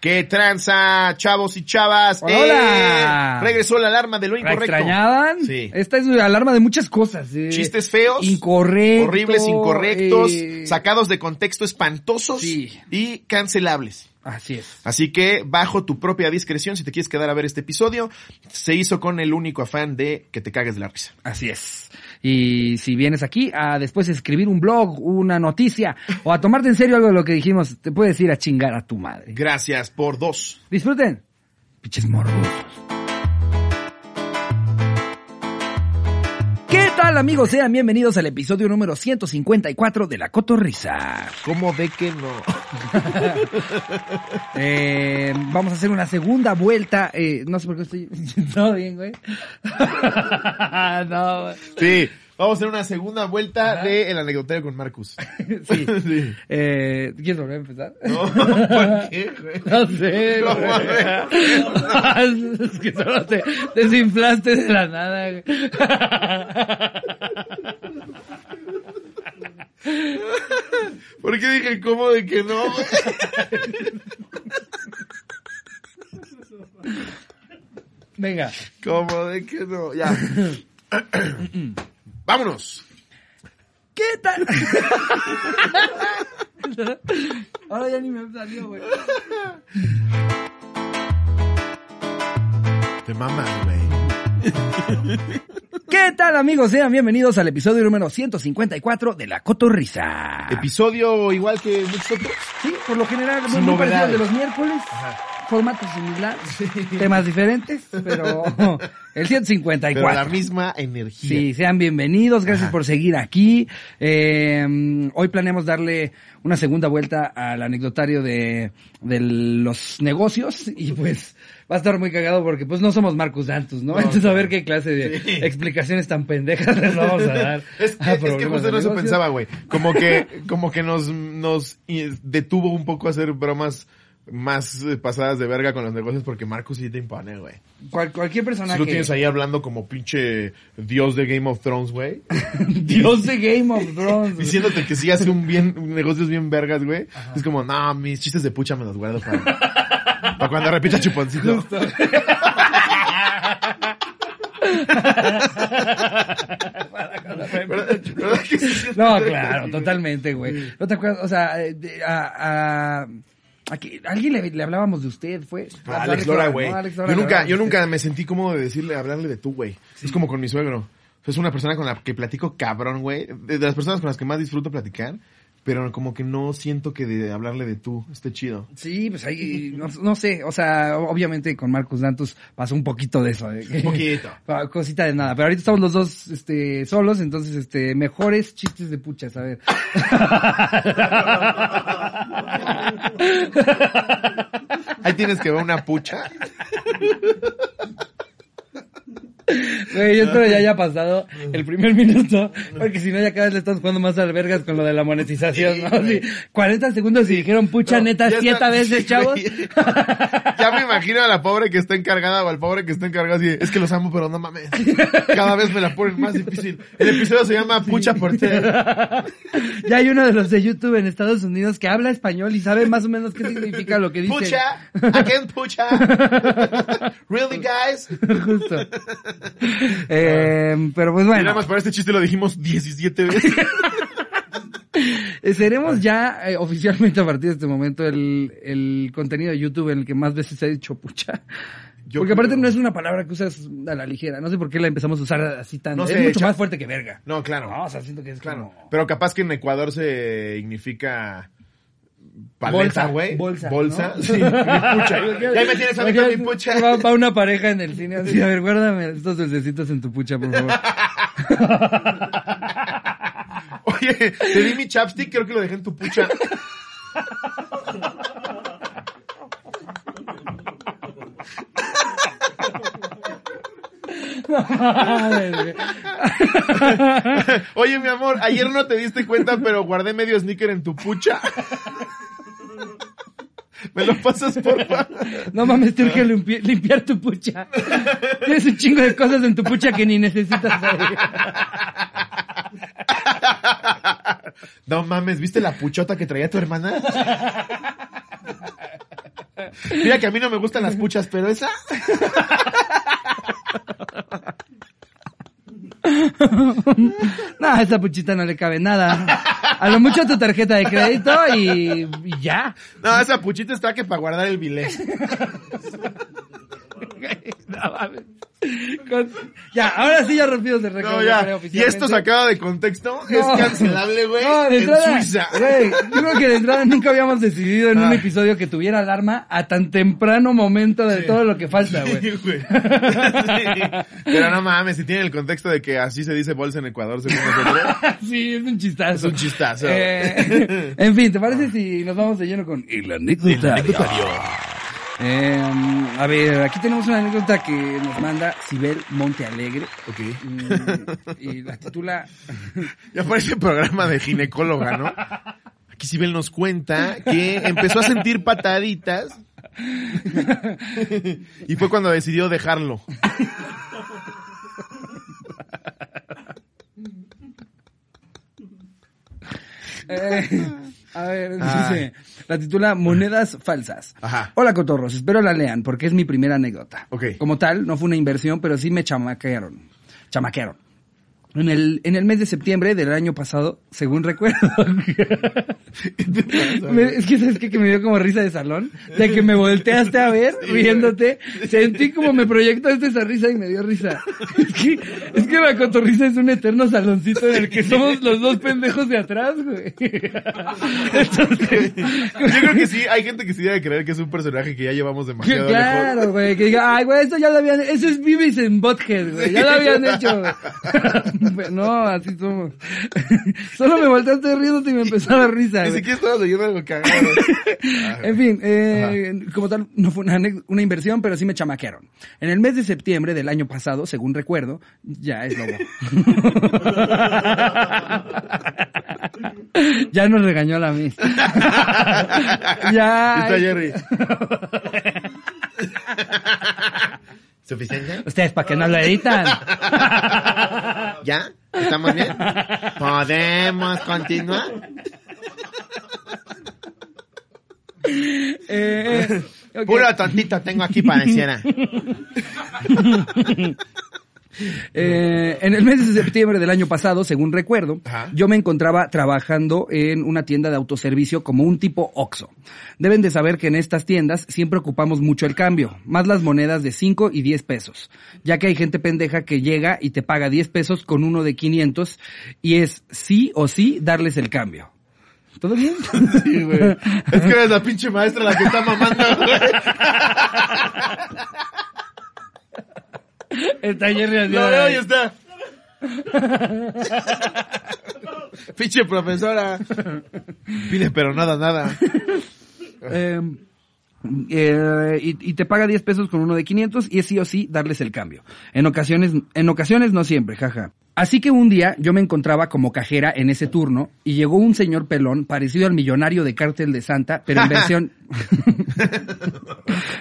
¿Qué tranza, chavos y chavas? Hola, hola. regresó la alarma de lo ¿La incorrecto. extrañaban? Sí. Esta es la alarma de muchas cosas. eh. Chistes feos. Incorrectos. Horribles, incorrectos, eh, sacados de contexto espantosos Sí. y cancelables. Así es. Así que, bajo tu propia discreción, si te quieres quedar a ver este episodio, se hizo con el único afán de que te cagues de la risa. Así es. Y si vienes aquí a después escribir un blog, una noticia, o a tomarte en serio algo de lo que dijimos, te puedes ir a chingar a tu madre. Gracias por dos. Disfruten. Piches morbosos. Tal amigos? Sean bienvenidos al episodio número 154 de La Cotorrisa. ¿Cómo de que no? Eh, vamos a hacer una segunda vuelta. Eh, no sé por qué estoy... Todo bien, güey. no, güey. Sí, vamos a hacer una segunda vuelta de El Anecdotario con Marcus. Sí. Sí. Eh, ¿Quieres volver a empezar? No, ¿por qué, güey? No sé, ¿Cómo güey. Es que solo te desinflaste de la nada, güey. ¿Por qué dije cómo de que no? Venga. ¿Cómo de que no? Ya. Vámonos. ¿Qué tal? Ahora ya ni me salió, güey. Te mamas, güey. ¿Qué tal, amigos? Sean bienvenidos al episodio número 154 de La Cotorrisa. Episodio igual que muchos otros. Sí, por lo general, Sin muy parecido al de los miércoles. Formato similar, temas diferentes, pero el 154. Pero la misma energía. Sí, sean bienvenidos, gracias Ajá. por seguir aquí. Eh, hoy planeamos darle una segunda vuelta al anecdotario de, de los negocios y pues va a estar muy cagado porque pues no somos Marcus Dantus, ¿no? No, Entonces a ver qué clase de Sí. explicaciones tan pendejas les vamos a dar. Es que, a es que justo eso pensaba, güey. Como que, como que nos, nos i- detuvo un poco a hacer bromas más eh, pasadas de verga con los negocios porque Marcus sí te impone, güey. Cual- cualquier persona Si lo tienes ahí hablando como pinche dios de Game of Thrones, güey. Dios de Game of Thrones. güey. Diciéndote que sí hace un bien, un negocios bien vergas, güey. Es como, no, mis chistes de pucha me los guardo para, para cuando repita chuponcito. No, claro, totalmente, güey. ¿No te acuerdas? O sea, eh, a, a, a que- a alguien le, le hablábamos de usted, fue. Alex Lora, güey. Yo nunca, yo nunca me sentí cómodo de decirle, hablarle de tú, güey. Es como con mi suegro. Es una persona con la que platico cabrón, güey. De las personas con las que más disfruto platicar. Pero como que no siento que de hablarle de tú esté chido. Sí, pues ahí, no, no sé, o sea, obviamente con Marcus Dantus pasó un poquito de eso. que- Un poquito. Cosita de nada, pero ahorita estamos los dos, este, solos, entonces, este, mejores chistes de puchas, a ver. Ahí tienes que ver una pucha. Güey, yo espero ya haya pasado el primer minuto, porque si no ya cada vez le estamos jugando más albergas con lo de la monetización, ¿no? Así, 40 segundos y dijeron pucha No, neta siete está- veces, sí, chavos. Ya me imagino a la pobre que está encargada o al pobre que está encargado así, es que los amo, pero no mames. Cada vez me la ponen más difícil. El episodio se llama Pucha por Ted. Ya hay uno de los de YouTube en Estados Unidos que habla español y sabe más o menos qué significa lo que dice. Pucha, again pucha. Really guys? Justo. Eh, pero pues Y bueno, nada más para este chiste lo dijimos 17 veces. seremos ya eh, oficialmente a partir de este momento el, el contenido de YouTube en el que más veces se ha dicho pucha. Yo Porque aparte creo- no es una palabra que usas a la ligera. No sé por qué la empezamos a usar así tan... No es mucho más fuerte que verga. No, claro. No, o sea, siento que es Claro. como... Pero capaz que en Ecuador se significa paleta, Bolsa, güey. bolsa, Bolsa. ¿no? Sí, mi pucha. Ya me tienes a mí con mi pucha. Va, va una pareja en el cine así, a ver, guárdame estos dulcecitos en tu pucha, por favor. Oye, te di mi chapstick, creo que lo dejé en tu pucha. Oye, mi amor, ayer no te diste cuenta, pero guardé medio sneaker en tu pucha. ¿Me lo pasas por? No mames, te urge limpi- limpiar tu pucha. Tienes un chingo de cosas en tu pucha que ni necesitas. No mames, ¿viste la puchota que traía tu hermana? Mira que a mí no me gustan las puchas, pero esa... No, a esa puchita no le cabe nada. A lo mucho tu tarjeta de crédito y, y ya. No, esa puchita está que para guardar el bilé. No. Con- Ya, ahora sí ya rompimos el récord. No, ya. creo, Y esto sacado de contexto No. es cancelable, güey, No, de en entrada, Suiza. güey, yo creo que de entrada nunca habíamos decidido en un Ah. episodio que tuviera alarma a tan temprano momento de todo lo que falta, güey. Sí, güey. Sí. Pero no mames, si tiene el contexto de que así se dice bolsa en Ecuador, según nosotros. sí, es un chistazo. Es un chistazo. Eh, en fin, ¿te parece si nos vamos de lleno con el anecdotario? Eh, a ver, aquí tenemos una anécdota que nos manda Sibel Montealegre. Ok. mm, Y la titula Ya parece programa de ginecóloga, ¿no? Aquí Sibel nos cuenta que empezó a sentir pataditas y fue cuando decidió dejarlo. Eh, a ver, dice, la titula Monedas falsas. Ajá. Hola cotorros, espero la lean porque es mi primera anécdota. Ok. Como tal, no fue una inversión, pero sí me chamaquearon. Chamaquearon. En el, en el mes de septiembre del año pasado, según recuerdo. Me- es que sabes qué? que me dio como risa de salón, de que me volteaste a ver riéndote, sentí como me proyectaste esa risa y me dio risa. Es que, es que la cotorrisa es un eterno saloncito en el que somos los dos pendejos de atrás, güey. Entonces, Yo creo que sí, hay gente que sí debe creer que es un personaje que ya llevamos que demasiado lejos. claro, güey, que diga, ay, güey, esto ya lo habían, eso es Vivis en Bothead, güey, ya lo habían hecho, güey. No, así somos. Solo me volteaste riéndote y me empezó a dar risa, Ni siquiera estabas leyendo algo cagado. En fin, eh, como tal, no fue una, una inversión, pero sí me chamaquearon. En el mes de septiembre del año pasado, según recuerdo, ya es lobo. ya nos regañó la mis. ya. Está Jerry. ¿Suficiente? Ustedes, ¿para qué no lo editan? ¿Ya? ¿Estamos bien? ¿Podemos continuar? Eh, eh, ok. Puro tontito tengo aquí pareciera. Eh, en el mes de septiembre del año pasado, según recuerdo, Ajá. yo me encontraba trabajando en una tienda de autoservicio como un tipo Oxxo. Deben de saber que en estas tiendas siempre ocupamos mucho el cambio, más las monedas de 5 y 10 pesos, ya que hay gente pendeja que llega y te paga 10 pesos con uno de 500 y es sí o sí darles el cambio. ¿Todo bien? Sí, güey. Es que eres la pinche maestra la que está mamando, güey. Está Jerry así, Lo veo y está. Pinche profesora. Pide pero nada, nada. Eh, eh, y, y te paga 10 pesos con uno de 500 y es sí o sí darles el cambio. En ocasiones, en ocasiones no siempre, jaja. Así que un día yo me encontraba como cajera en ese turno y llegó un señor pelón parecido al millonario de Cártel de Santa, pero en versión,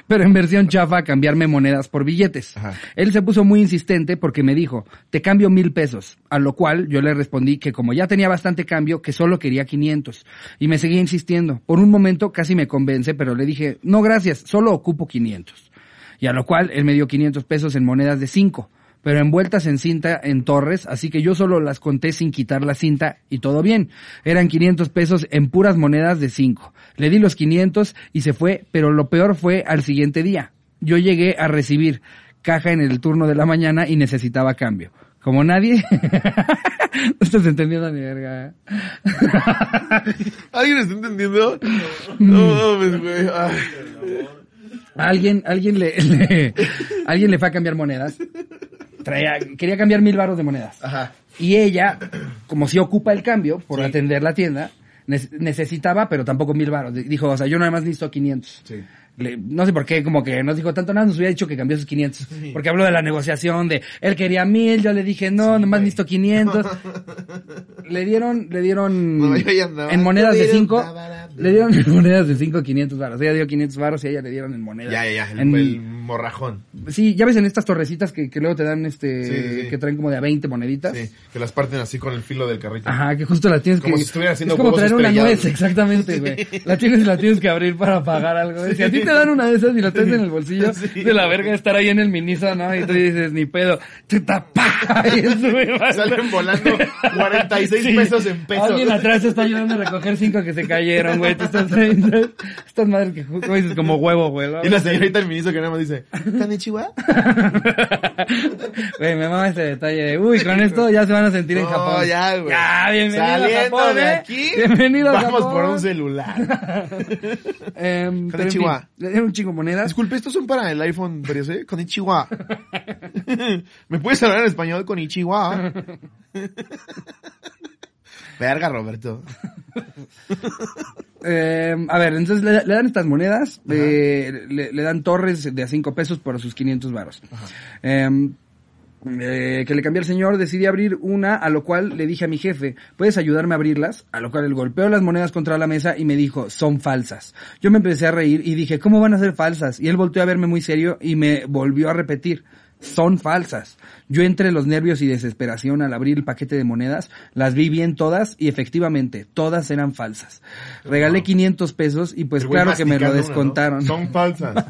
pero en versión chafa a cambiarme monedas por billetes. Ajá. Él se puso muy insistente porque me dijo, te cambio mil pesos, a lo cual yo le respondí que como ya tenía bastante cambio, que solo quería 500. Y me seguía insistiendo. Por un momento casi me convence, pero le dije, no gracias, solo ocupo 500. Y a lo cual él me dio 500 pesos en monedas de 5, pero envueltas en cinta en torres, así que yo solo las conté sin quitar la cinta y todo bien. Eran 500 pesos en puras monedas de 5. Le di los 500 y se fue, pero lo peor fue al siguiente día. Yo llegué a recibir caja en el turno de la mañana y necesitaba cambio. Como nadie... no estás entendiendo ni verga. ¿eh? ¿Alguien está entendiendo? No mames, güey. Alguien, alguien le, le- alguien le fue a cambiar monedas. Traía, quería cambiar mil baros de monedas. Ajá. Y ella, como si ocupa el cambio por atender la tienda, ne- necesitaba, pero tampoco mil baros. Dijo, o sea, yo nada más necesito 500. Sí. Le- no sé por qué, como que nos dijo tanto nada, nos hubiera dicho que cambió sus 500. Porque habló de la negociación, de él quería mil, yo le dije no, nomás necesito 500. le dieron, le dieron No, andaba. en monedas de Le dieron 5, barato. le dieron en monedas de 5 500 baros. Ella dio 500 baros y a ella le dieron en monedas. Ya, ya, ya. El, En- el morrajón. Sí, ya ves en estas torrecitas que, que luego te dan este, Sí, que traen como de a 20 moneditas. Sí. Que las parten así con el filo del carrito. Ajá, que justo la tienes Como que... si estuviera haciendo es como traer una nuez, exactamente, güey. La tienes y la tienes que abrir para pagar algo. Si a ti te dan una de esas y la traes en el bolsillo Sí. de la verga estar ahí en el miniso, ¿no? Y tú dices, ni pedo. Chuta, pa, y. Salen volando 46 Sí. pesos en pesos. Alguien atrás está ayudando a recoger cinco que se cayeron, güey. Tú estás trayendo estas madres que, como dices, como huevo, güey. ¿no? Y la señorita del ministro que nada más dice, ¿Konnichiwa? Güey, me mama ese detalle de, uy, con esto ya se van a sentir en Japón. ya, güey. Ya, bienvenido a Saliendo Japón, de ¿eh? aquí, Bienvenido a vamos Japón. por un celular. Em, pero en fin, Konnichiwa. Le dieron un chingo monedas. Disculpe, estos son para el iPhone, pero ¿sí? Konnichiwa. ¿Me puedes hablar en español? Konnichiwa. Verga, Roberto. Eh, a ver, entonces le, le dan estas monedas, eh, le, le dan torres de a 5 pesos por sus 500 varos. Eh, eh, que le cambié al señor, decidí abrir una, a lo cual le dije a mi jefe, ¿puedes ayudarme a abrirlas? A lo cual él golpeó las monedas contra la mesa y me dijo, son falsas. Yo me empecé a reír y dije, ¿cómo van a ser falsas? Y él volteó a verme muy serio y me volvió a repetir, son falsas. Yo entre los nervios y desesperación al abrir el paquete de monedas, las vi bien todas y efectivamente, todas eran falsas. Regalé 500 pesos y pues claro que me lo masticando una, ¿no? descontaron. Son falsas.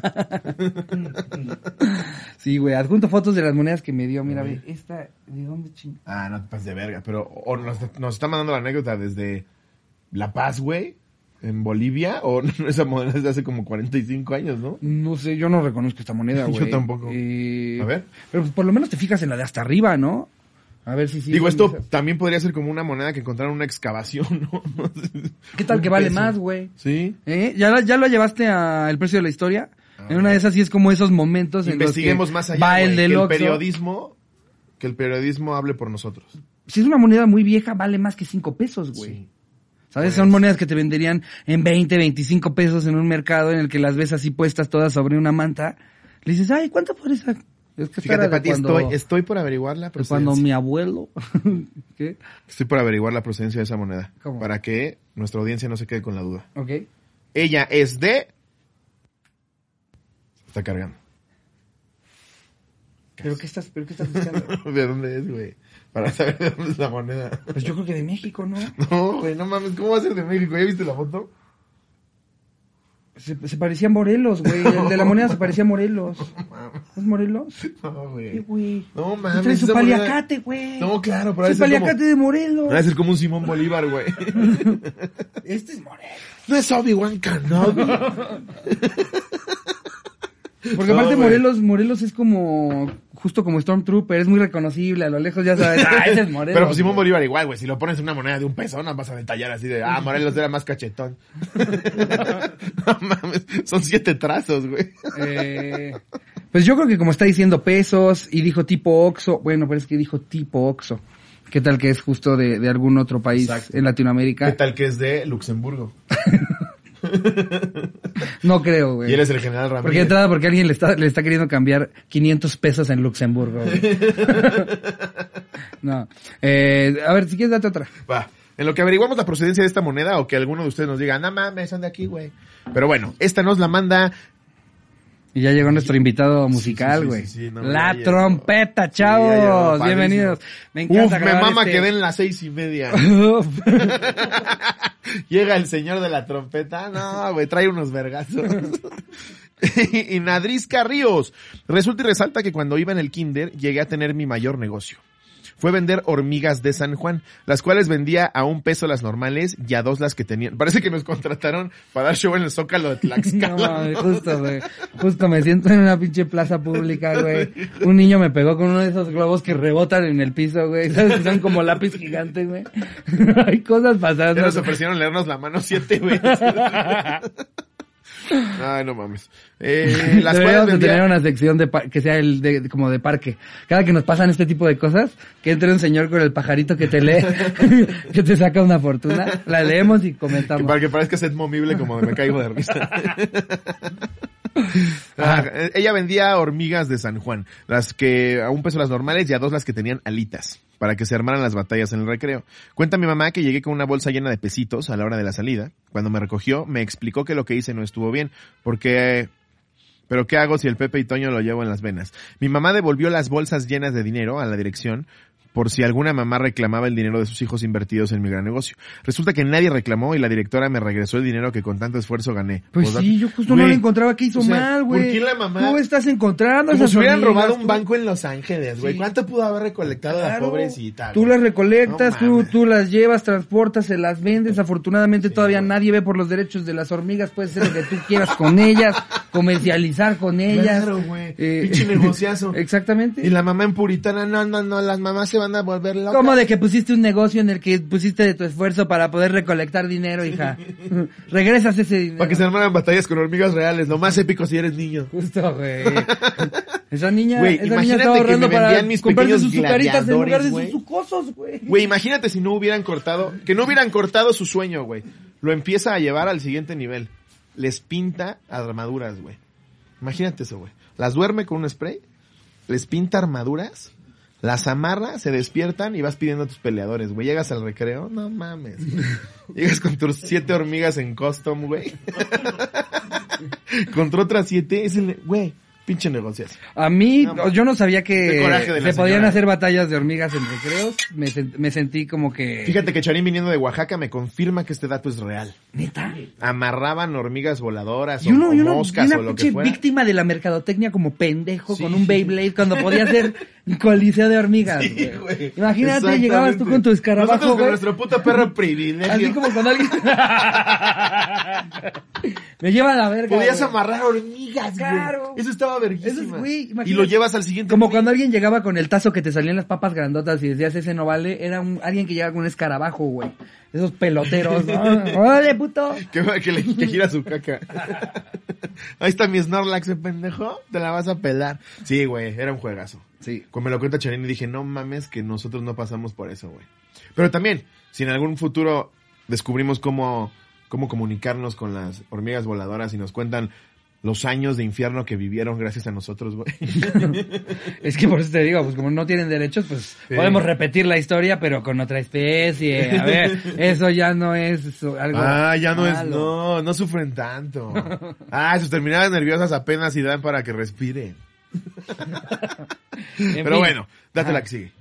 Sí, güey, adjunto fotos de las monedas que me dio. Mira, ve, esta, ¿de dónde ching? Ah, no te pases de verga. Pero o nos, nos está mandando la anécdota desde La Paz, güey, en Bolivia, o esa moneda es de hace como 45 años, ¿no? No sé, yo no reconozco esta moneda, Yo güey. tampoco. Eh, A ver. Pero pues, por lo menos te fijas en la de hasta arriba, ¿no? A ver si sí. Digo, esto esas. también podría ser como una moneda que encontraron en una excavación, ¿no? ¿Qué tal que vale peso. más, güey? Sí. ¿Eh? ¿Ya, la- ¿Ya lo llevaste al precio de la historia? en una de esas sí es como esos momentos en los que Investiguemos más allá, va güey, el que del el Oxxo. periodismo, que el periodismo hable por nosotros. Si es una moneda muy vieja, vale más que cinco pesos, güey. Sí. ¿Sabes? Pues- Son monedas que te venderían en 20, 25 pesos en un mercado en el que las ves así puestas todas sobre una manta. Le dices, ay, ¿cuánto por esa? Es que Fíjate, Pati, cuando, estoy, estoy por averiguar la de cuando procedencia. mi abuelo. ¿Qué? Estoy por averiguar la procedencia de esa moneda. ¿Cómo? Para que nuestra audiencia no se quede con la duda. Ok. Ella es de... Está cargando. ¿Pero qué estás, pero qué estás buscando? ¿De dónde es, güey? Para saber de dónde es la moneda. pues yo creo que de México, ¿no? No, güey, no mames. ¿Cómo va a ser de México? ¿Ya viste la foto? Se, se parecía a Morelos, güey. El de la moneda se parecía a Morelos. ¿Es Morelos? No, Sí, güey. No mames. trae su esa paliacate, güey. No, claro, pero ha Su como... paliacate de Morelos. ha de ser como un Simón Bolívar, güey. Este es Morelos. No es Obi-Wan Kenobi. Porque No, aparte güey. Morelos, Morelos es como, justo como Stormtrooper, es muy reconocible, a lo lejos ya sabes, ah, ese es Morelos. Pero pues Simón. Bolívar igual, güey. Si lo pones en una moneda de un peso, no vas a detallar así de, ah, Morelos era más cachetón. no mames, son siete trazos, güey. Eh, pues yo creo que como está diciendo pesos y dijo tipo Oxo, bueno, pero es que dijo tipo Oxo. ¿Qué tal que es justo de, de algún otro país Exacto. en Latinoamérica? ¿Qué tal que es de Luxemburgo? No creo, güey. Y él es el general Ramírez. Porque entrada, porque alguien le está, le está queriendo cambiar 500 pesos en Luxemburgo. güey. no. Eh, a ver, si quieres, date otra. Va. En lo que averiguamos la procedencia de esta moneda o que alguno de ustedes nos diga, no mames, son de aquí, güey. Pero bueno, esta nos la manda Y ya llegó nuestro invitado musical, güey. sí, sí, no, la trompeta, chavos. Bienvenidos. Me encanta Uf, me mama este- que den las seis y media. Llega el señor de la trompeta. No, güey, trae unos vergazos. y Nadrisca Ríos. Resulta y resalta que cuando iba en el kinder llegué a tener mi mayor negocio. Fue vender hormigas de San Juan, las cuales vendía a un peso las normales y a dos las que tenían. Parece que nos contrataron para dar show en el Zócalo de No, Tlaxcala. mames, justo, güey. Justo me siento en una pinche plaza pública, güey. Un niño me pegó con uno de esos globos que rebotan en el piso, güey. ¿Sabes? Que son como lápiz gigante, güey. Hay cosas pasando. nos ofrecieron leernos la mano siete veces. Ay, no mames. Eh, las Deberíamos de tener una sección de que sea el de, como de parque. Cada que nos pasan este tipo de cosas, que entre un señor con el pajarito que te lee, que te saca una fortuna, la leemos y Que comentamos. para que parezca ser movible como de me caigo de risa. Ah, eh, ella vendía hormigas de San Juan, las que a un peso las normales y a dos las que tenían alitas, para que se armaran las batallas en el recreo. Cuenta mi mamá que llegué con una bolsa llena de pesitos a la hora de la salida. Cuando me recogió, me explicó que lo que hice no estuvo bien, porque... Pero ¿qué hago si el Pepe y Toño lo llevo en las venas? Mi mamá devolvió las bolsas llenas de dinero a la dirección, por si alguna mamá reclamaba el dinero de sus hijos invertidos en mi gran negocio. Resulta que nadie reclamó y la directora me regresó el dinero que con tanto esfuerzo gané. Pues Postdata. sí, yo justo no Güey, lo encontraba que hizo o sea, mal, güey. ¿por qué la mamá- Tú estás encontrando Como si hubieran robado un banco en Los Ángeles, güey. Sí. ¿Cuánto pudo haber recolectado la Claro. pobrecita? Tú las recolectas, No tú, tú las llevas, transportas, se las vendes. Afortunadamente todavía nadie ve por los derechos de las hormigas. Puedes hacer lo que tú quieras con ellas, comercializar con ellas. Claro, güey. Eh, Pinche negociazo. Exactamente. Y la mamá en puritana, no, no, no, las mamás se van a volver locas. ¿Cómo de que pusiste un negocio en el que pusiste de tu esfuerzo para poder recolectar dinero, hija? Regresas ese dinero. Para que se armaran batallas con hormigas reales, lo más épico si eres niño. Justo, güey. Esa niña, Güey, esa niña que me para vendían mis comprarse pequeños sus sucaritas en lugar de gladiadores, sus güey. sucosos, güey. Güey, imagínate si no hubieran cortado, que no hubieran cortado su sueño, güey. Lo empieza a llevar al siguiente nivel. Les pinta armaduras, güey. Imagínate eso, güey. Las duerme con un spray, les pinta armaduras, las amarra, se despiertan y vas pidiendo a tus peleadores, güey. Llegas al recreo, no mames. güey. Llegas con tus siete hormigas en custom, güey. Contra otras siete, es el, güey, pinche negociazo. A mí, No, yo no sabía que se podían señora. hacer batallas de hormigas en recreos. Me, me sentí como que... Fíjate que Charín viniendo de Oaxaca me confirma que este dato es real. ¿Neta? Amarraban hormigas voladoras Y uno, o, y o uno, y moscas una o lo que pinche fuera. víctima de la mercadotecnia como pendejo Sí. con un Beyblade cuando podía ser coliseo de hormigas. Sí, güey. güey. Imagínate, llegabas tú con tu escarabajo, Nosotros con güey. nuestro puto perro privilegio. Así como cuando alguien... me lleva a la verga. Podías güey. amarrar hormigas, güey. Claro. Eso estaba verguísima. Eso es, güey, imagínate. y lo llevas al siguiente Como cuando alguien llegaba con el tazo que te salían las papas grandotas y decías ese no vale, era un, alguien que llegaba con un escarabajo, güey. Esos peloteros, ¿no? ¡Órale, puto! Que, que le que gira su caca. Ahí está mi Snorlax, ¿eh, pendejo. Te la vas a pelar. Sí, güey, era un juegazo. Sí. Cuando me lo cuenta Charín y dije, no mames que nosotros no pasamos por eso, güey. Pero también, si en algún futuro descubrimos cómo, cómo comunicarnos con las hormigas voladoras y nos cuentan los años de infierno que vivieron gracias a nosotros, güey. Es que por eso te digo, pues como no tienen derechos, pues Sí. podemos repetir la historia, pero con otra especie. A ver, eso ya no es algo. Ah, ya no es, no, no sufren tanto. Ah, sus terminadas nerviosas apenas y dan para que respiren. En Pero fin. bueno, date la que sigue.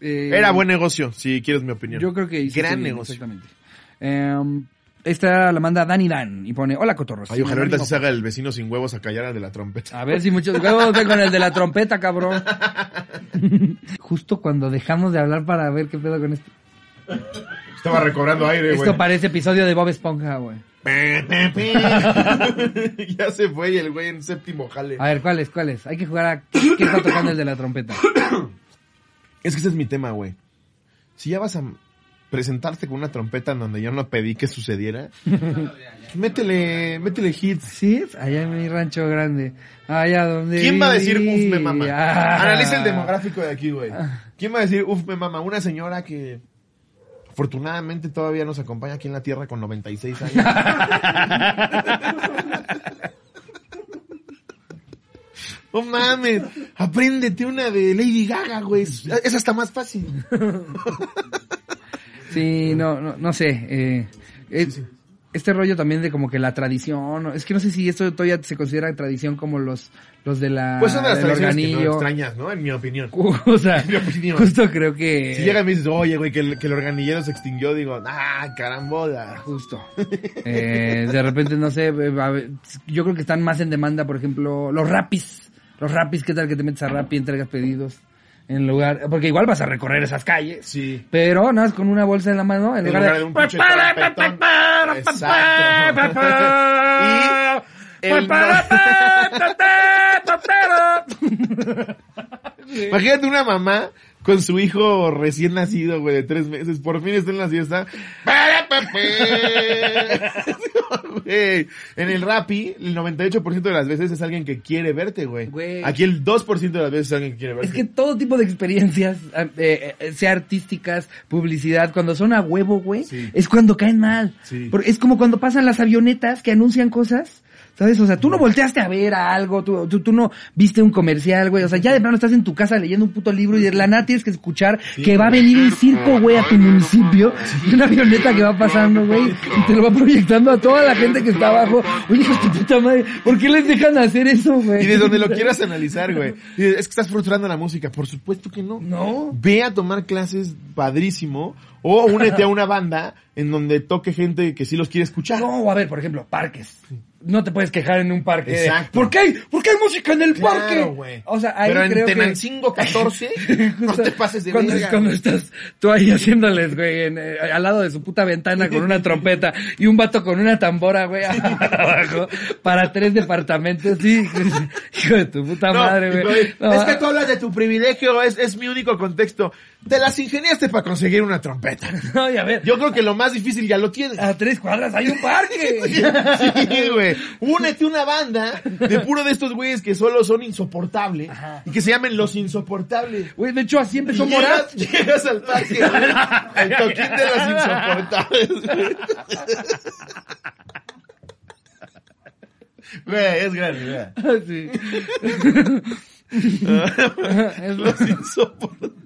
Eh, Era buen negocio, si quieres mi opinión. Yo creo que hiciste Gran negocio. Exactamente. Em, esta la manda Dani Dan y pone, hola cotorros. Ay, ojalá ahorita Ánimo". se haga el vecino sin huevos a callar al de la trompeta. A ver si muchos huevos ven con el de la trompeta, cabrón. Justo cuando dejamos de hablar para ver qué pedo con esto. Estaba recobrando aire, güey. Esto parece episodio de Bob Esponja, güey. ya se fue y el güey en séptimo jale. A ver, ¿cuáles, cuáles? Hay que jugar a qué está tocando el de la trompeta. Es que ese es mi tema, güey. Si ya vas a presentarte con una trompeta en donde yo no pedí que sucediera, métele, métele hits. Sí, allá en mi rancho grande. Allá donde. ¿Quién va a decir uf me mama? Ah. Analiza el demográfico de aquí, güey. ¿Quién va a decir uf me mama? Una señora que afortunadamente todavía nos acompaña aquí en la tierra con 96 años. No mames, apréndete una de Lady Gaga, güey. Es es hasta más fácil. Sí, no, no, no sé. Eh, es- Este rollo también de como que la tradición. Es que no sé si esto todavía se considera tradición como los, los de la. Pues son de las tradiciones que no organillo. extrañas, ¿no? En mi opinión. O sea, En mi opinión. justo creo que. Si llega y me dices, oye, güey, que el, que el organillero se extinguió, digo, ah, carambola. Justo. Eh, de repente, no sé, eh, yo creo que están más en demanda, por ejemplo, los rapis. Los rapis, ¿qué tal que te metes a rap y entregas pedidos? En lugar, porque igual vas a recorrer esas calles. Sí. Pero nada más con una bolsa en la mano, en, En lugar, lugar de, de un pinche trompetón. Exacto. El Imagínate una mamá con su hijo recién nacido, güey, de tres meses. Por fin está en la fiesta. Güey, En el Rappi, el 98% de las veces es alguien que quiere verte, güey. Güey. Aquí el 2% de las veces es alguien que quiere verte. Es que todo tipo de experiencias, eh, eh, sea artísticas, publicidad, cuando son a huevo, güey, Sí. es cuando caen mal. Sí. Porque es como cuando pasan las avionetas que anuncian cosas. ¿Sabes? O sea, tú no volteaste a ver a algo, tú, tú, tú no viste un comercial, güey. O sea, ya de plano estás en tu casa leyendo un puto libro y de la nada tienes que escuchar que va a venir un circo, güey, a tu municipio. Y una avioneta que va pasando, güey. Y te lo va proyectando a toda la gente que está abajo. Oye, de puta madre, ¿por qué les dejan hacer eso, güey? Y de donde lo quieras analizar, güey. Es que estás frustrando la música. Por supuesto que no. No. Ve a tomar clases padrísimo. O únete a una banda en donde toque gente que sí los quiere escuchar. No, a ver, por ejemplo, parques. No te puedes quejar en un parque. Exacto. ¿Por qué hay, por qué hay música en el Claro, parque? güey. O sea, ahí Pero en creo que... Tenancingo 14, no te pases de cuando, verga. cuando estás tú ahí haciéndoles, güey, en, eh, al lado de su puta ventana con una trompeta y un vato con una tambora, güey, abajo, para tres departamentos, sí. Hijo de tu puta No, madre, güey. güey, No, es que tú hablas de tu privilegio, es, es mi único contexto. Te las ingeniaste para conseguir una trompeta. no, y a ver, Yo creo que lo más difícil ya lo tienes. a tres cuadras hay un parque. Sí, güey. Únete una banda de puro de estos güeyes que solo son insoportables Ajá. y que se llamen los insoportables. Güey, de hecho, así empezó Morat. llegas, llegas al parque, güey, al toquín de los insoportables. güey. Es grande, güey. Sí. Es Los insoportables.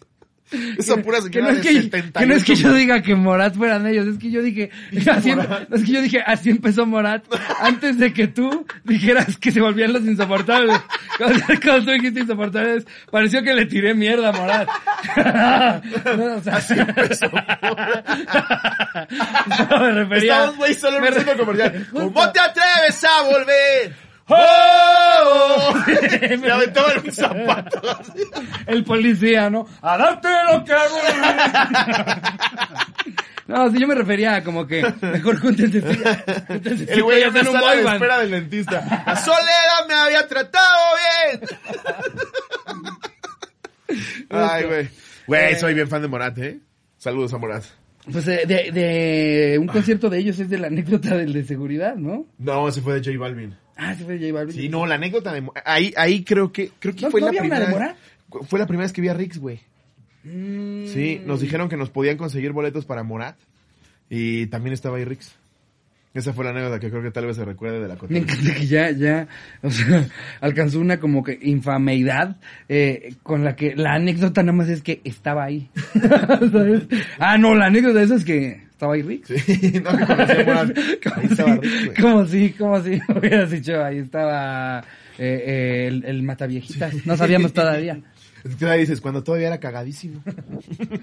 Esa pura que no es de que, 78. que no es que yo diga que Morat fueran ellos, es que yo dije, así, em- es que yo dije, así empezó Morat, antes de que tú dijeras que se volvían los insoportables. Cuando, cuando tú dijiste insoportables, pareció que le tiré mierda a Morat. No, o sea, Así empezó. no, me refería. Estamos, güey, solo en me comercial. ¿Cómo te atreves a volver? ¡Oh! Le aventaba un zapato. el policía, ¿no? A darte lo que hago. No, sí, yo me refería a como que mejor júntense. El güey y en un de boy espera del dentista. La soledad me había tratado bien. Ay, güey. Güey, soy bien fan de Morat, ¿eh? Saludos a Morat. Pues eh, de, de un concierto de ellos es de la anécdota del de seguridad, ¿no? No, ese fue de J Balvin. Ah, sí fue J Balvin. Sí, no, la anécdota de Mo- ahí ahí creo que creo que ¿No- fue no la había una primera de Morat? fue la primera vez que vi a Rix, güey. Mm. Sí, nos dijeron que nos podían conseguir boletos para Morat y también estaba ahí Rix. Esa fue la anécdota que creo que tal vez se recuerde de la Me cotorrisa. encanta que ya, ya, o sea, alcanzó una como que infameidad eh, con la que la anécdota nada más es que estaba ahí. ¿Sabes? Ah, no, la anécdota de eso es que estaba ahí Rick. Sí, no que Morat. Ahí estaba Rix, güey. como si, como si hubieras dicho, ahí estaba eh, eh, el, el mataviejitas. No sabíamos todavía. Es que dices, cuando todavía era cagadísimo.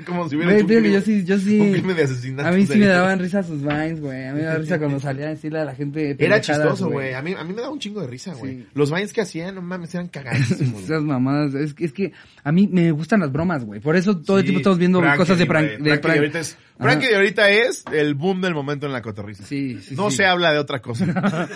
Como si hubiera Güey, hecho un que yo crimen- sí, yo sí. Un crimen de asesinato. A mí sí me daban risa sus vines, güey. A mí me daba risa cuando salía a decirle a la gente. Era chistoso, güey. A mí, a mí me daba un chingo de risa, güey. Sí. Los vines que hacían, no mames, eran cagadísimos. Esas mamadas, es que, es que a mí me gustan las bromas, güey. Por eso todo el tiempo estamos viendo cosas de prank. De prank. ahorita es. Frankie de ahorita es el boom del momento en la cotorrisa. Sí, sí, no sí. se habla de otra cosa.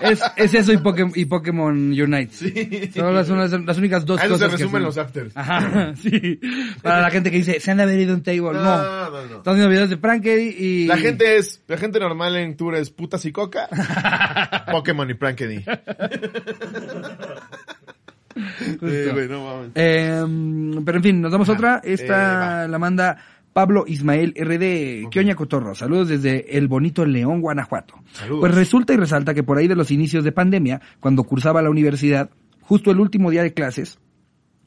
Es, es eso y Pokémon, y Pokémon Unite. Sí. Son las, las, las únicas dos Ahí no se cosas que resumen los afters. Ajá, sí. Para la gente que dice, se han de haber ido a un table. No. No, no, no. Estamos viendo videos de Prankedy y... La gente es, la gente normal en tour es putas y coca, Pokémon y Prankedy. Eh, güey, no mames. Em, pero en fin, nos damos otra. eh, Esta va. la manda Pablo Ismael RD. Ok. ¿Qué oña cotorro? Saludos desde el bonito León, Guanajuato. Saludos. Pues resulta y resalta que por ahí de los inicios de pandemia, cuando cursaba la universidad, justo el último día de clases,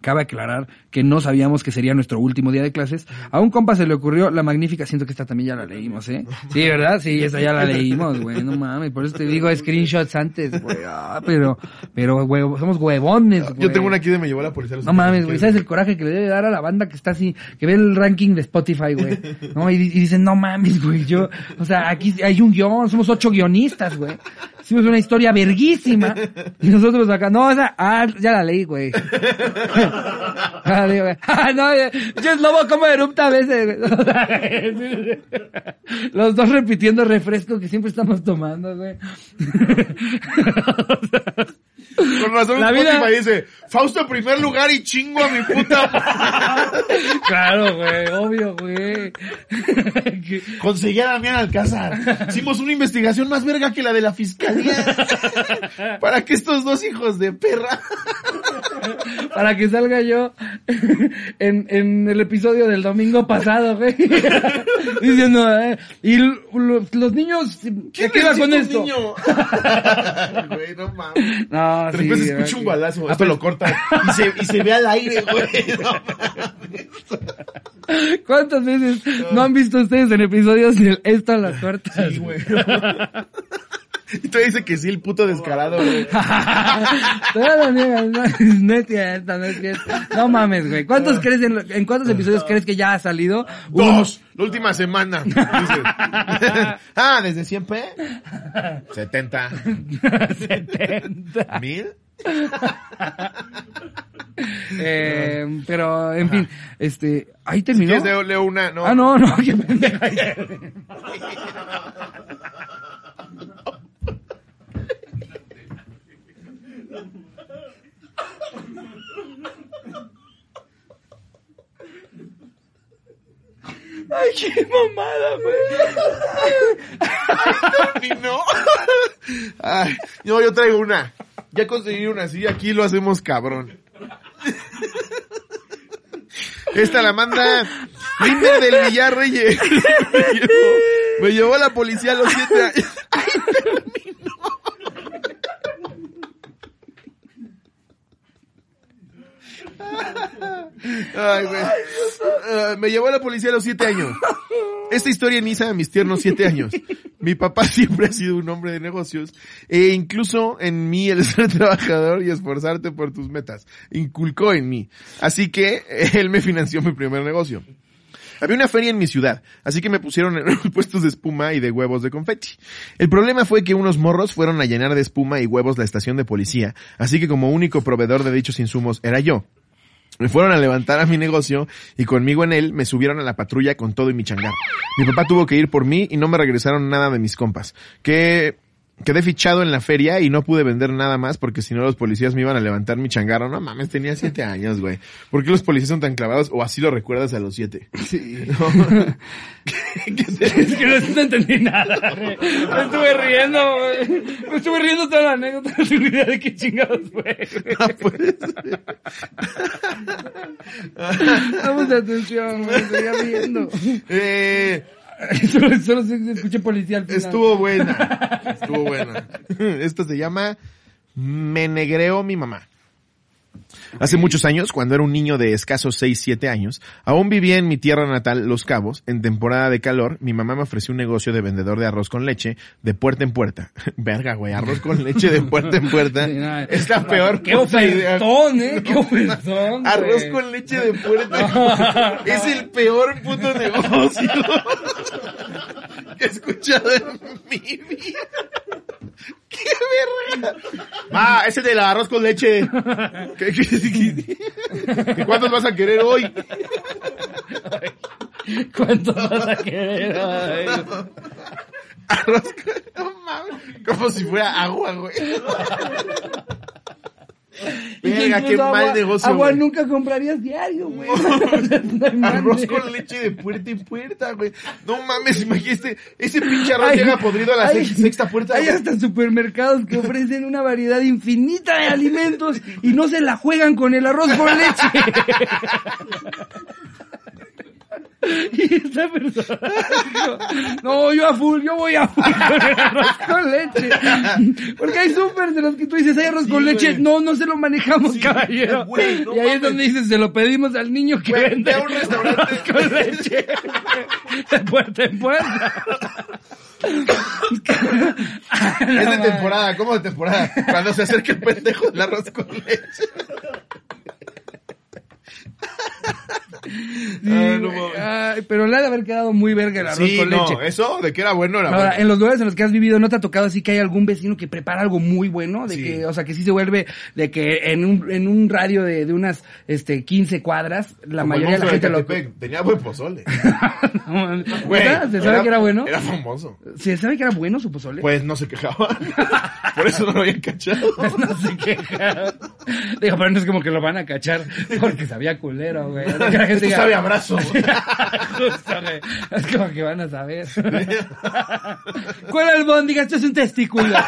Cabe aclarar que no sabíamos que sería nuestro último día de clases. A un compa se le ocurrió la magnífica, siento que esta también ya la leímos, ¿eh? Sí, ¿verdad? Sí, esa ya la leímos, güey, no mames, por eso te digo screenshots antes, güey. Ah, pero, pero, güey, somos huevones, güey. Yo tengo una aquí de me llevó la policía. a los No mames, güey. ¿sabes el coraje que le debe dar a la banda que está así, que ve el ranking de Spotify, güey? ¿No? Y, y dicen, no mames, güey, yo, o sea, aquí hay un guion, somos ocho guionistas, güey. Hicimos una historia verguísima. Y nosotros acá, no, esa, ah, ya la leí, güey. Ah, digo, güey. Ah, no, yo es lobo como erupta a veces, güey. Los dos repitiendo refresco que siempre estamos tomando, güey. Con razón La vida- Spotify dice, Fausto primer lugar y chingo a mi puta madre". Claro, güey, obvio, güey. Conseguí a Damián Alcázar. Hicimos una investigación más verga que la de la fiscalía. Para que estos dos hijos de perra para que salga yo en, en el episodio del domingo pasado, güey. Diciendo, eh, y los niños, ¿qué queda con necesita esto? niño? Güey, no mames. No, Sí, repente se ¿verdad escucha un balazo, Ah, esto pues, lo corta y se, y se ve al aire, güey. No. ¿Cuántas veces no han visto ustedes en episodios de esto a las tortas? Sí, güey. Y tú dice que sí, el puto descarado, güey. Todas las niegas, no, no es cierto, no es cierto. No mames, güey. ¿Cuántos crees en, lo- en cuántos episodios crees que ya ha salido? Dos, la última semana. Dices. ah, ¿desde siempre? 70. 70. ¿Mil? Eh, pero, en fin, este, ahí terminó. ¿Quieres leo, leo una? No. Ah, no, no, qué pendeja. Ay, qué mamada, güey. No. Ay, no, yo traigo una. Ya conseguí una así, aquí lo hacemos cabrón. Esta la manda Linder del Villar Reyes. Me llevó, me llevó la policía a los siete años. Ay, terminó. Ay, güey. Ah, me llevó a la policía a los siete años. Esta historia inicia a mis tiernos siete años. Mi papá siempre ha sido un hombre de negocios e incluso en mí el ser trabajador y esforzarte por tus metas. Inculcó en mí. Así que él me financió mi primer negocio. Había una feria en mi ciudad, así que me pusieron en puestos de espuma y de huevos de confeti. El problema fue que unos morros fueron a llenar de espuma y huevos la estación de policía, así que como único proveedor de dichos insumos era yo. Me fueron a levantar a mi negocio y conmigo en él me subieron a la patrulla con todo y mi changar. Mi papá tuvo que ir por mí y no me regresaron nada de mis compas. Que quedé fichado en la feria y no pude vender nada más porque si no los policías me iban a levantar mi changarro. No mames, tenía siete años, güey. ¿Por qué los policías son tan clavados o así lo recuerdas a los siete? Sí. No. ¿Qué, qué se- Es que no, no entendí nada, güey. Me estuve riendo, güey. Me estuve riendo toda la anécdota, no tengo idea de qué chingados fue, güey. No puede ser. Damos atención, güey, seguía viendo. Eh, Solo, solo se- escuché policía al final. Estuvo buena. Estuvo buena. Esto se llama Me negreó mi mamá. Hace muchos años, cuando era un niño de escasos 6, 7 años, aún vivía en mi tierra natal, Los Cabos. En temporada de calor, mi mamá me ofreció un negocio de vendedor de arroz con leche de puerta en puerta. Verga, güey, arroz con leche de puerta en puerta. Sí, no, es la peor Qué puta idea. ofertón, eh, qué ofertón. Arroz con leche de puerta. es el peor puto negocio que he escuchado en mi vida. ¡Qué verga! Ah, ese del arroz con leche. ¿Qué, qué, qué- qué- ¿Cuántos vas a querer hoy? ¿Cuánto vas a querer? Ay, Arroz con... No mames. Como si fuera agua, güey. Verga, qué mal negocio, Agua güey. nunca comprarías diario, güey. No Arroz con leche de puerta en puerta, güey. No mames, imagínate. Ese pinche arroz Ay, llega podrido a la ay, sex- sexta puerta. Hay hasta supermercados que ofrecen una variedad infinita de alimentos y no se la juegan con el arroz con leche. Y esta persona dijo, no, yo a full, yo voy a full con el arroz con leche. Porque hay súper de los que tú dices, hay arroz Sí, con leche. güey. No, no se lo manejamos, Sí, caballero. güey, no y ahí es donde dices, se lo pedimos al niño que Güey, vende ve a un restaurante. arroz con leche. De puerta en puerta. Es de temporada, ¿cómo de temporada? Cuando se acerca el pendejo del arroz con leche. Sí, Ah, no güey. Ay, pero le ha de haber quedado muy verga el arroz Sí, con no, leche. eso de que era bueno era Ahora, bueno. en los lugares en los que has vivido, ¿no te ha tocado así que hay algún vecino que prepara algo muy bueno? De Sí. que, o sea, que sí se vuelve, de que en un, en un radio de, de unas, este, 15 cuadras, la Como mayoría de la gente lo... Tenía buen pozole. No. Güey. ¿Se sabe que era bueno? Era famoso. ¿Se sabe que era bueno su pozole? Pues no se quejaba. Por eso no lo habían cachado. no sé qué. Digo, pero no es como que lo van a cachar porque sabía culero, güey. Gente Esto sabe a brazo. Justo, güey. Es como que van a saber. ¿Cuál albóndiga? Esto es un testículo.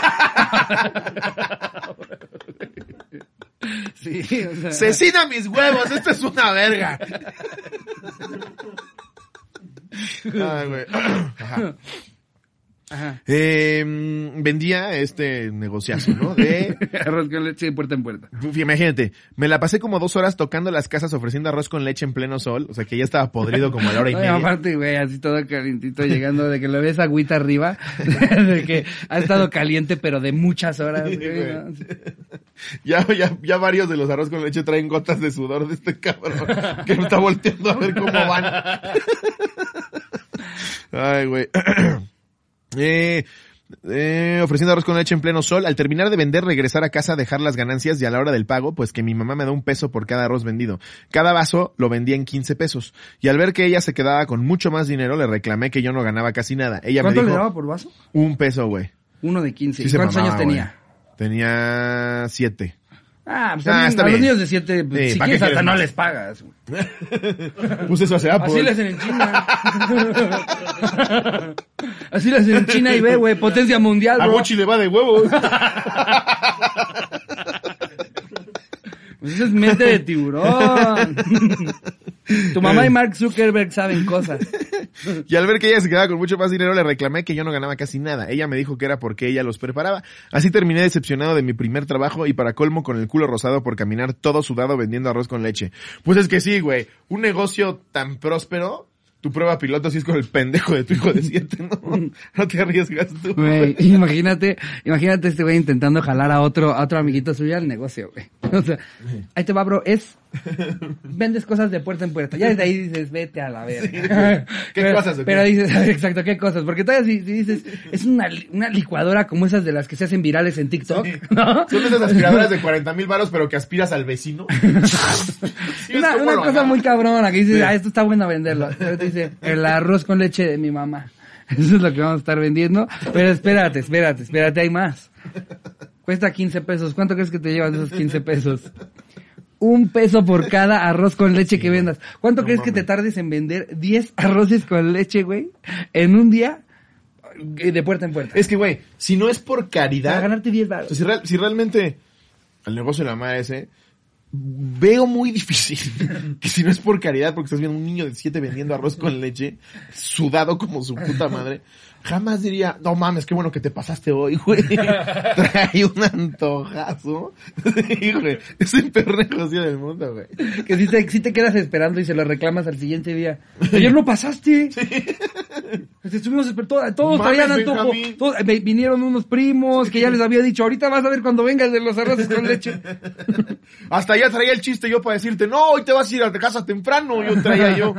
Sí, o sea. ¡Cecina mis huevos! ¡Esto es una verga! Ay, güey. Ajá. Ajá. Eh, vendía este negociazo, ¿no? De Arroz con leche de puerta en puerta. Imagínate, me la pasé como dos horas tocando las casas ofreciendo arroz con leche en pleno sol, o sea que ya estaba podrido como a la hora y No, media. aparte, güey, así todo calientito llegando, de que lo ves agüita arriba, de que ha estado caliente, pero de muchas horas, güey, güey. ¿no? Ya, ya, ya varios de los arroz con leche traen gotas de sudor de este cabrón que me está volteando a ver cómo van. Ay, güey. Eh, eh, ofreciendo arroz con leche en pleno sol. Al terminar de vender, regresar a casa, dejar las ganancias y a la hora del pago, pues que mi mamá me da un peso por cada arroz vendido. Cada vaso lo vendía en 15 pesos. Y al ver que ella se quedaba con mucho más dinero, le reclamé que yo no ganaba casi nada. Ella me ¿Cuánto dijo, le daba por vaso? un peso, güey. Uno de 15. Sí se ¿Cuántos mamaba, años tenía? Tenía siete. Ah, pues Ah, está a los bien. niños de 7, pues, Sí, si ¿para quieres hasta quieres no más? les pagas. güey. Puse eso hace Apple. Así le hacen en China. Así le hacen en China y ve, güey, potencia mundial, A bro. Mochi le va de huevos. Pues eso es mente de tiburón. tu mamá y Mark Zuckerberg saben cosas. Y al ver que ella se quedaba con mucho más dinero, le reclamé que yo no ganaba casi nada. Ella me dijo que era porque ella los preparaba. Así terminé decepcionado de mi primer trabajo y para colmo con el culo rosado por caminar todo sudado vendiendo arroz con leche. Pues es que sí, güey. Un negocio tan próspero, tu prueba piloto sí es con el pendejo de tu hijo de siete, ¿no? No te arriesgas tú. Güey, imagínate, imagínate este güey intentando jalar a otro, a otro amiguito suyo al negocio, güey. O sea, ahí te va, bro, es, vendes cosas de puerta en puerta. Ya desde ahí dices, vete a la verga. ¿Qué pero, cosas? Pero dices, exacto, ¿qué cosas? Porque todavía si, si dices, es una, una licuadora como esas de las que se hacen virales en TikTok, ¿no? Son esas aspiradoras de 40 mil baros, pero que aspiras al vecino. Sí, es Una, una cosa muy cabrona que dices, ah, esto está bueno venderlo. Pero te dice, el arroz con leche de mi mamá. Eso es lo que vamos a estar vendiendo. Pero espérate, espérate, espérate, hay más. Cuesta 15 pesos. ¿Cuánto crees que te llevas de esos 15 pesos? Un peso por cada arroz con leche que vendas. ¿Cuánto No crees que te tardes en vender 10 arroces con leche, güey? En un día, eh, de puerta en puerta. Es que, güey, si no es por Para caridad, ganarte 10 O sea, baros. si, real- si realmente el negocio de la madre ese, veo muy difícil que si no es por caridad, porque estás viendo un niño de siete vendiendo arroz con leche, sudado como su puta madre, jamás diría, no mames, qué bueno que te pasaste hoy, güey. Trae un antojazo. Sí, güey. Es el peor negocio del mundo, güey. Que si te, si te quedas esperando y se lo reclamas al siguiente día. Ayer no pasaste. Estuvimos esper- todos, todos Mames, traían antojo. Todos- eh, vinieron unos primos que ya les había dicho, ahorita vas a ver cuando vengas de los arroces con leche. Hasta allá traía el chiste yo para decirte, no, hoy te vas a ir a tu casa temprano, yo traía yo.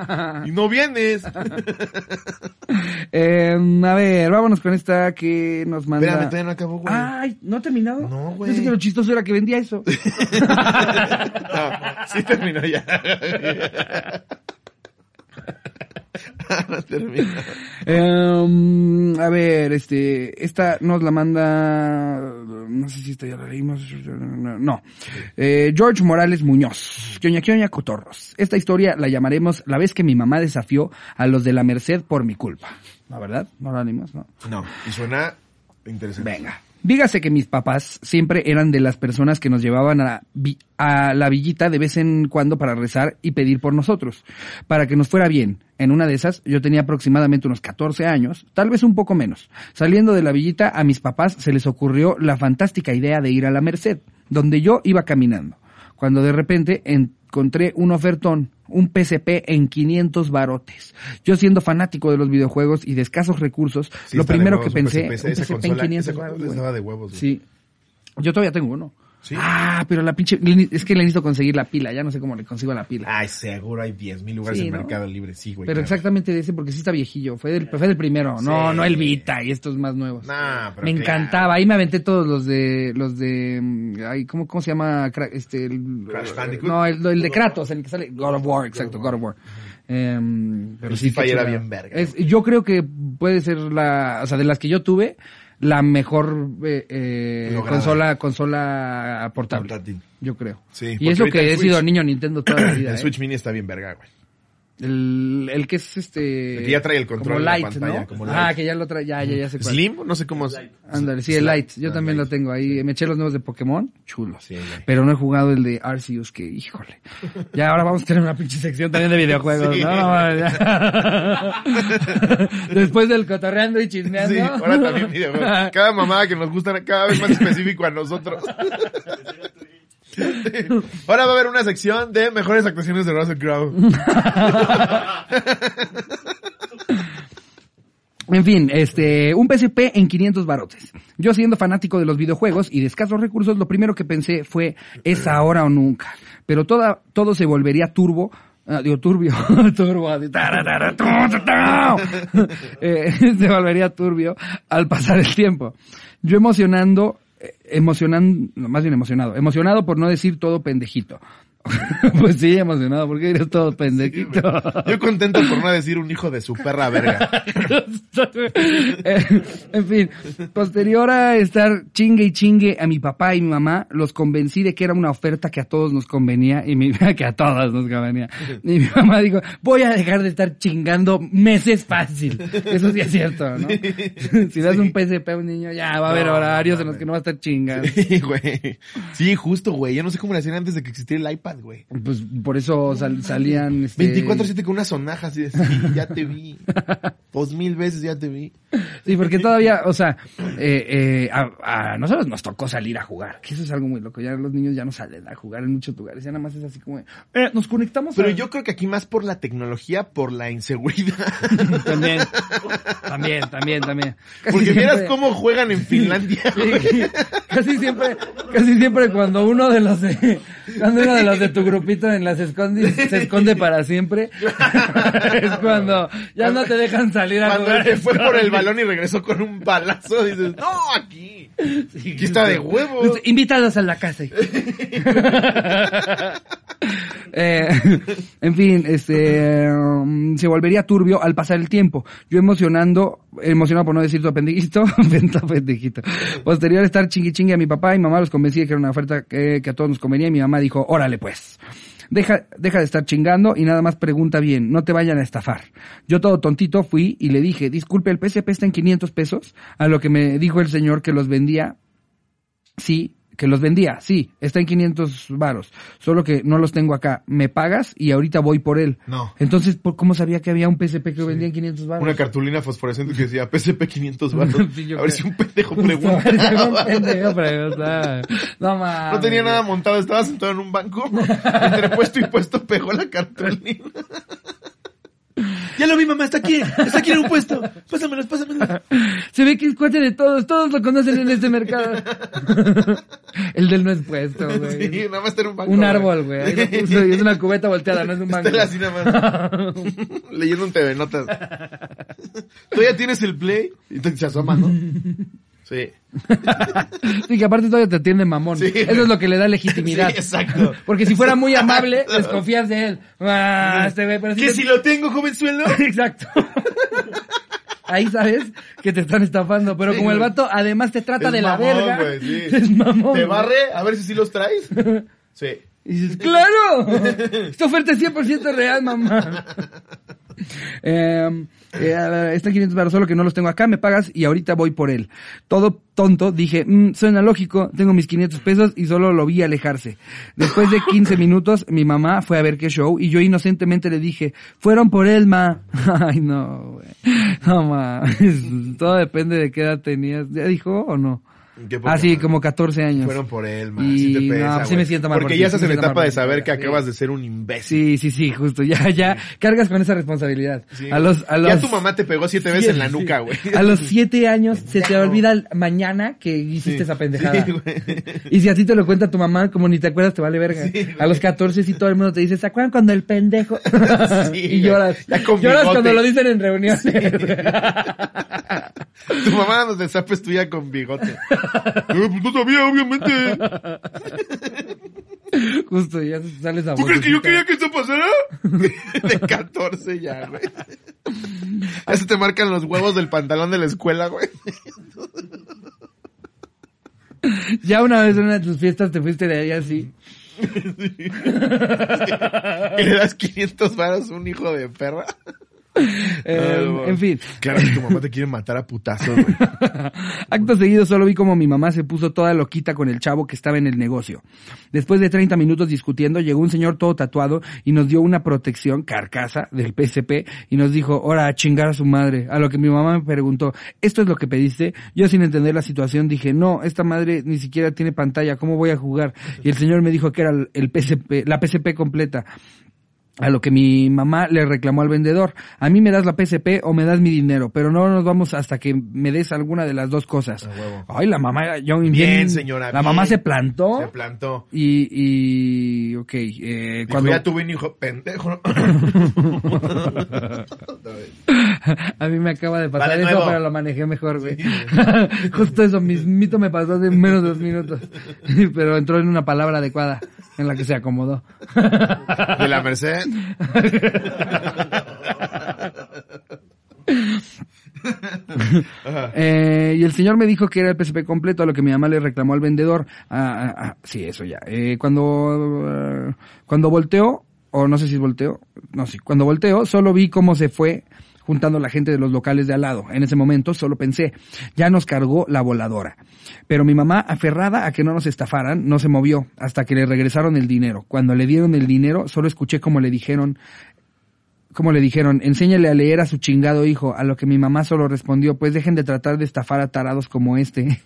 Y no vienes. Eh, a ver, vámonos con esta que nos manda. Espérame, todavía no acabó, güey. Ay, ¿no ha terminado? No, güey. Pensé que lo chistoso era que vendía eso. No, sí terminó ya. Eh, a ver, este, esta nos la manda, no sé si esta ya la leímos, no, Eh, George Morales Muñoz, Quioña Quioña Cotorros. Esta historia la llamaremos La vez que mi mamá desafió a los de la Merced por mi culpa. ¿La verdad? ¿No la leímos? No. No, y suena interesante. Venga. Dígase que mis papás siempre eran de las personas que nos llevaban a a la villita de vez en cuando para rezar y pedir por nosotros, para que nos fuera bien. En una de esas, yo tenía aproximadamente unos 14 años, tal vez un poco menos. Saliendo de la villita, a mis papás se les ocurrió la fantástica idea de ir a la Merced, donde yo iba caminando. Cuando de repente encontré un ofertón, un PCP en 500 barotes. Yo siendo fanático de los videojuegos y de escasos recursos, Sí, lo primero que pensé, PSP, un PSP en consola, 500 esa varos, consola güey. estaba de huevos, güey. Sí. Yo todavía tengo uno. ¿Sí? Ah, pero la pinche, es que le necesito conseguir la pila, ya no sé cómo le consigo la pila. Ay, seguro hay 10 mil lugares Sí, en ¿no? Mercado Libre, sí, güey. pero claro. exactamente de ese porque sí está viejillo, fue del, fue del primero, no, Sí. no el Vita y estos más nuevos. Nah, pero me claro. encantaba, ahí me aventé todos los de, los de, mm, ay, ¿cómo, cómo se llama? Este, el, Crash Bandicoot. No, el, el de Kratos, el que sale, God of War, exacto, God of War. Em, pero El sí, era bien verga. Es- yo creo que puede ser la, o sea, de las que yo tuve, la mejor eh, eh, consola, consola portable. Portátil. Yo creo. Sí, y eso que he sido niño Nintendo toda la vida. El ¿eh? Switch Mini está bien verga, güey. El, el que es este... El que ya trae el control como la light, pantalla, ¿no? como Ah, que ya lo trae, ya, ya, ya sé cuál. Slim, no sé cómo. se- Ándale, sí, el light. Yo Ah, también light. lo tengo ahí. Me eché los nuevos de Pokémon. Sí, güey. Pero no he jugado el de Arceus, que híjole. Ya ahora vamos a tener una pinche sección también de videojuegos, Sí. ¿no? No, ya. Después del cotorreando y chismeando. Sí, ahora también videojuegos. Cada mamada que nos gusta cada vez más específico a nosotros. Ahora va a haber una sección de mejores actuaciones de Russell Crowe. En fin, este, un PSP en 500 barotes. Yo siendo fanático de los videojuegos y de escasos recursos, lo primero que pensé fue, es ahora o nunca. Pero toda, todo se volvería turbo, ah, digo, turbio, turbo. Eh, se volvería turbio al pasar el tiempo. Yo emocionando, emocionando, no, más bien emocionado, emocionado por no decir todo pendejito. pues sí, emocionado, porque eres todo pendejito. Yo contento por no decir un hijo de su perra verga. En fin, posterior a estar chingue y chingue a mi papá y mi mamá, los convencí de que era una oferta que a todos nos convenía y mi, que a todas nos convenía. Y mi mamá dijo, voy a dejar de estar chingando meses fácil. Eso sí es cierto, ¿no? si das un PSP a un niño, ya va a haber No, horarios no en los que no va a estar chingando. Sí, güey. Sí, justo, güey. Yo no sé cómo le hacían antes de que existiera el iPad, güey. Pues por eso sal- salían... Este... 24-7 con una sonaja así de, sí, ya te vi. Dos mil veces ya te vi. Sí, porque todavía, o sea, eh, eh, a, a nosotros nos tocó salir a jugar, que eso es algo muy loco. Ya los niños ya no salen a jugar en muchos lugares, ya nada más es así como, eh, nos conectamos. Pero a- yo creo que aquí más por la tecnología, por la inseguridad. también, también, también, también. Casi Porque vieras siempre- cómo juegan en Finlandia. Sí, casi siempre, casi siempre cuando uno de los de, cuando uno de los de tu grupito en las escondis se esconde para siempre, es cuando ya no te dejan salir a Cuando jugar. fue por el balón y regresó con un balazo, dices, no, aquí. Aquí está de huevos. Invítalos a la casa. Eh, en fin, este um, se volvería turbio al pasar el tiempo. Yo emocionando, emocionado por no decir tu pendejito, venta pendejito. Posterior a estar chingui chingui a mi papá y mamá los convencí de que era una oferta que, que a todos nos convenía y mi mamá dijo, órale pues. Deja, deja de estar chingando y nada más pregunta bien, no te vayan a estafar. Yo todo tontito fui y le dije, disculpe, el PSP está en 500 pesos, a lo que me dijo el señor que los vendía Sí, que los vendía, sí, está en 500 varos, solo que no los tengo acá. Me pagas y ahorita voy por él. No. Entonces, ¿por ¿cómo sabía que había un PSP que vendía en 500 varos? Una cartulina fosforescente que decía PSP 500 baros. Sí, a ver si un pendejo preguntaba. No mames. No tenía nada montado, estaba sentado en un banco. Entre puesto y puesto pegó la cartulina. Ya lo vi, mamá, está aquí, está aquí en un puesto. Pásamelos, pásamelos. Se ve que es cuate de todos, todos lo conocen en este mercado. el del no es puesto, güey. Sí, nada más en un banco. un árbol, güey. Ahí lo puso y es una cubeta volteada, no es un banco. Está así nada más. Leyendo un TV Notas. ¿Tú ya tienes el play? Y te- se asoma, ¿no? Sí. Sí, que aparte todavía te atiende mamón. Sí. Eso es lo que le da legitimidad. Sí, exacto. Porque si fuera muy amable, desconfías de él. Ah, este güey, pero si ¿Que te- si lo tengo, jovenzuelo? Exacto. Ahí sabes que te están estafando, pero Sí, como el vato además te trata Es de la verga. güey, sí. Es mamón. ¿Te barre? A ver si sí los traes. Sí. Y dices, ¡claro! Esta oferta es 100% real, mamá. Eh, eh, está 500 baros, solo que no los tengo acá, me pagas y ahorita voy por él. Todo tonto, dije, "Mm, suena lógico, tengo mis 500 pesos y solo lo vi alejarse. Después de 15 minutos, mi mamá fue a ver qué show y yo inocentemente le dije, fueron por él, ma. Ay, no, güey. No, ma. Todo depende de qué edad tenías. ¿Ya dijo o no? Poca Ah, sí, como 14 años. Fueron por él, man. Y sí te no, pesa, sí güey. me siento mal por Porque ya sí estás en mal etapa de saber que sí. acabas de ser un imbécil. Sí, sí, sí, justo. Ya, ya cargas con esa responsabilidad. Sí, a los, a los, Ya tu mamá te pegó siete veces en la Sí, nuca, sí. güey. A los siete años se te Ya no. olvida mañana que hiciste Sí. esa pendejada. Sí, y si así te lo cuenta tu mamá, como ni te acuerdas, te vale verga. Sí, a los 14 sí todo el mundo te dice, ¿se acuerdan cuando el pendejo? Sí, y lloras. Ya con lloras bigote. cuando lo dicen en reuniones. Tu mamá nos desapes tuya con bigote. Eh, pues no sabía, obviamente. justo, ya sales a ¿Tú crees que yo quería que esto pasara? De 14 ya, güey. Ya se te marcan los huevos del pantalón de la escuela, güey. Ya una vez en una de tus fiestas te fuiste de ahí así. y le das 500 varos a un hijo de perra. Eh, Ah, en fin. Claro que tu mamá te quiere matar a putazos, güey. Acto seguido solo vi como mi mamá se puso toda loquita con el chavo que estaba en el negocio. Después de 30 minutos discutiendo, llegó un señor todo tatuado y nos dio una protección carcasa del PSP y nos dijo, ahora a chingar a su madre. A lo que mi mamá me preguntó, ¿esto es lo que pediste? Yo sin entender la situación dije, no, esta madre ni siquiera tiene pantalla, ¿cómo voy a jugar? Y el señor me dijo que era el PSP, la PSP completa. A lo que mi mamá le reclamó al vendedor, a mí me das la PSP o me das mi dinero, pero no nos vamos hasta que me des alguna de las dos cosas. Ay, la mamá, yo Bien, señora, La bien. mamá se plantó Se plantó. y, y, ok, eh, Dijo, cuando ya tuve un hijo pendejo. a mí me acaba de pasar Vale, eso, nuevo. pero lo manejé mejor, güey. Justo eso, mismito me pasó hace menos de dos minutos, pero entró en una palabra adecuada en la que se acomodó. De la Merced. Eh, y el señor me dijo que era el PSP completo, a lo que mi mamá le reclamó al vendedor. Ah, ah, ah, sí, eso ya. Eh, cuando, eh, cuando volteó, o no sé si volteó, no sé, cuando volteó, solo vi cómo se fue juntando la gente de los locales de al lado. En ese momento solo pensé, ya nos cargó la voladora. Pero mi mamá, aferrada a que no nos estafaran, no se movió hasta que le regresaron el dinero. Cuando le dieron el dinero, solo escuché como le dijeron, como le dijeron, enséñale a leer a su chingado hijo, a lo que mi mamá solo respondió, pues dejen de tratar de estafar a tarados como este.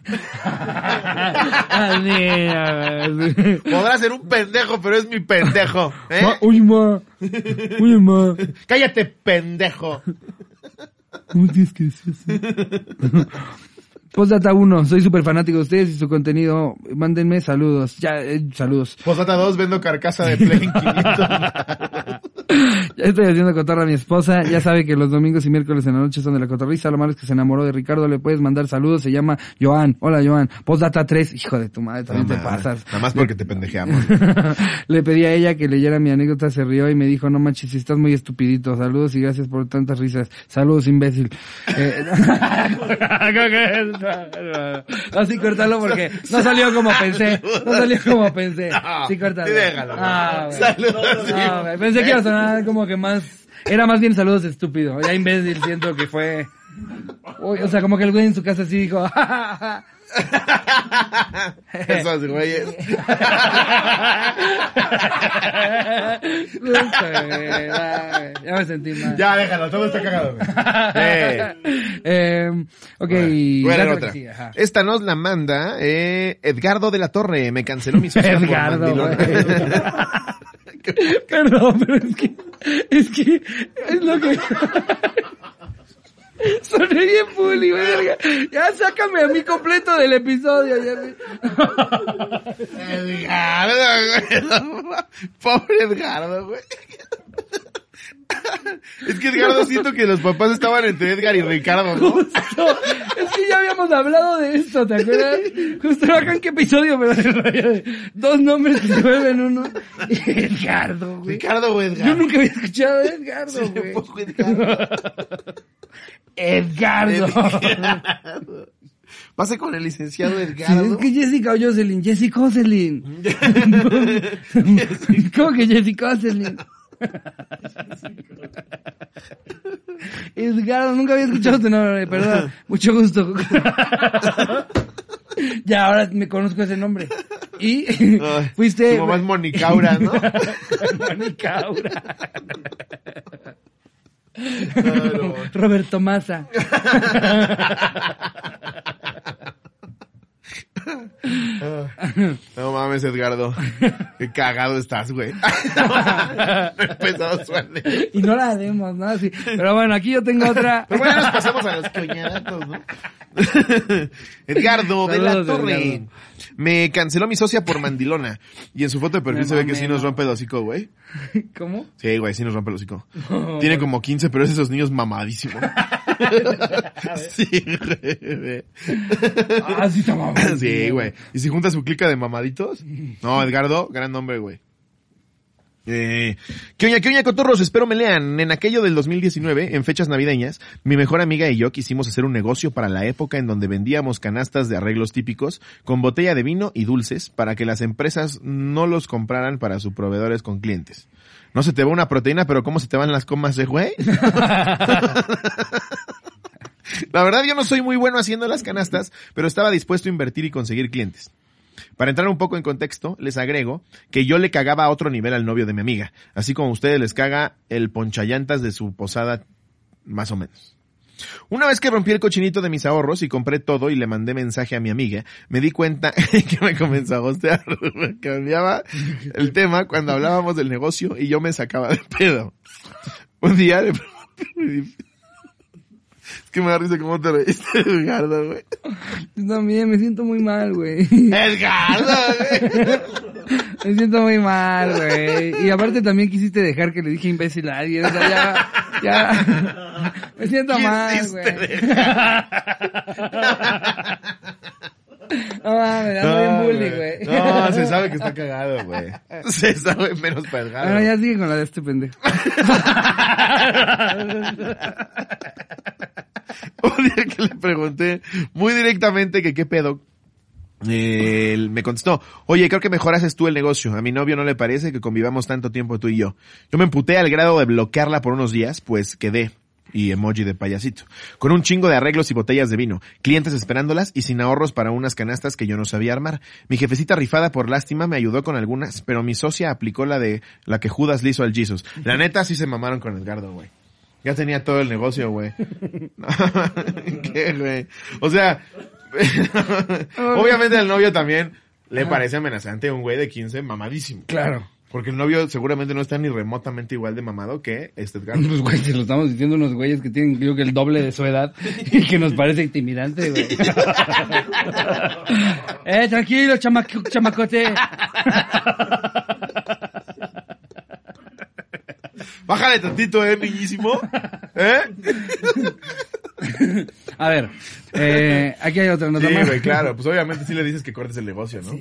Podrá ser un pendejo, pero es mi pendejo. ¿eh? Ma- Uy, ma. Uy, ma. Cállate, pendejo. ¿Cómo tienes que decir eso? Postdata 1, soy súper fanático de ustedes y su contenido. Mándenme saludos. Ya, eh, saludos. Posdata 2, vendo carcasa de Play en 500. Ya estoy haciendo cotorra a mi esposa. Ya sabe que los domingos y miércoles en la noche son de la cotorriza. Lo malo es que se enamoró de Ricardo. Le puedes mandar saludos. Se llama Joan. Hola, Joan. Postdata 3. Hijo de tu madre, también te pasas. Nada más porque te pendejeamos. Le pedí a ella que leyera mi anécdota, se rió y me dijo, no manches, si estás muy estupidito. Saludos y gracias por tantas risas. Saludos, imbécil. Eh, Así cortalo porque no salió como pensé. No salió como pensé. Sí, cortalo. Sí, déjalo. Ah. Saludos. sí. Pensé que iba a sonar como que más... Era más bien saludos estúpido. Ya imbécil siento que fue... Uy, o sea, como que el güey en su casa sí dijo... Esos güeyes. ya me sentí mal. Ya, déjalo, todo está cagado. Eh. Eh, ok, dale otra. ajá. Esta nos la manda eh, Edgardo de la Torre. Me canceló mi socio Edgardo. Perdón, pero es que, es que, es lo que... Soné bien bully, verga. Ya sácame a mí completo del episodio. Ya me- Edgardo, güey. Pobre Edgardo, güey. Es que Edgardo siento que los papás estaban entre Edgar y Ricardo, ¿no? Justo. Es que ya habíamos hablado de esto, ¿te acuerdas? Justo acá en qué episodio, pero dos nombres que se vuelven uno. Edgardo, güey. Ricardo o Yo Edgar. nunca había escuchado de Edgardo, Sí, güey. Edgardo. Edgardo. Edgardo. Pase con el licenciado Sí, Edgardo. es que Jessica o Jocelyn. Jessica Jocelyn. ¿Cómo que Jessica Jocelyn? Edgardo, nunca había escuchado tu nombre, perdón. Mucho gusto. ya, ahora me conozco ese nombre. Y fuiste... Tu mamá es Monicaura, ¿no? Monicaura. Claro. Roberto Massa. No mames, Edgardo. Qué cagado estás, güey. Empezado suave. Y no la demos, ¿no? Así. Pero bueno, aquí yo tengo otra. Pero bueno, nos pasamos a los coñadatos, ¿no? Edgardo de la Torre. Edgardo. Me canceló mi socia por mandilona. Y en su foto de perfil se ve que sí nos ¿no? rompe el hocico, güey. ¿Cómo? Sí, güey, sí nos rompe el hocico. Tiene como 15, pero es esos niños mamadísimos. sí, güey. Ah, sí está mamón. Sí, güey. Y si junta su clica de mamaditos. No, Edgardo, gran nombre, güey. Eh, ¿Qué oña, qué oña, cotorros? Espero me lean. En aquello del 2019, en fechas navideñas, mi mejor amiga y yo quisimos hacer un negocio para la época en donde vendíamos canastas de arreglos típicos con botella de vino y dulces para que las empresas no los compraran para sus proveedores con clientes. No se te va una proteína, pero ¿cómo se te van las comas de güey? La verdad yo no soy muy bueno haciendo las canastas, pero estaba dispuesto a invertir y conseguir clientes. Para entrar un poco en contexto, les agrego que yo le cagaba a otro nivel al novio de mi amiga, así como a ustedes les caga el ponchallantas de su posada, más o menos. Una vez que rompí el cochinito de mis ahorros y compré todo y le mandé mensaje a mi amiga, me di cuenta que me comenzó a gostear. Cambiaba el tema cuando hablábamos del negocio y yo me sacaba de pedo. Un día pregunté, es que me da risa cómo te reíste, Edgardo, güey. Yo también me siento muy mal, güey. Edgardo, güey. Me siento muy mal, güey. Y aparte también quisiste dejar que le dije imbécil a alguien. O sea, ya, ya. Me siento mal, güey. No mames, ando bien bully, güey. No, se sabe que está cagado, güey. Se sabe menos para Edgardo. Bueno, ya sigue con la de este pendejo. Un día que le pregunté muy directamente que qué pedo, él me contestó, oye, creo que mejor haces tú el negocio. A mi novio no le parece que convivamos tanto tiempo tú y yo. Yo me emputé al grado de bloquearla por unos días, pues quedé. Y emoji de payasito. Con un chingo de arreglos y botellas de vino. Clientes esperándolas y sin ahorros para unas canastas que yo no sabía armar. Mi jefecita rifada por lástima me ayudó con algunas, pero mi socia aplicó la de la que Judas le hizo al Jesus. La neta sí se mamaron con Edgardo, güey. Ya tenía todo el negocio, güey. ¿Qué, güey? O sea, obviamente al novio también le parece amenazante un güey de 15 mamadísimo. Claro. Porque el novio seguramente no está ni remotamente igual de mamado que este Edgardo. Pues, güey, se lo estamos diciendo unos güeyes que tienen, creo que el doble de su edad y que nos parece intimidante, güey. eh, tranquilo, chamaco, chamacote. Bájale tantito, eh, niñísimo. ¿Eh? A ver, eh, aquí hay otra nota Sí, más. güey, claro. Pues obviamente sí le dices que cortes el negocio, ¿no?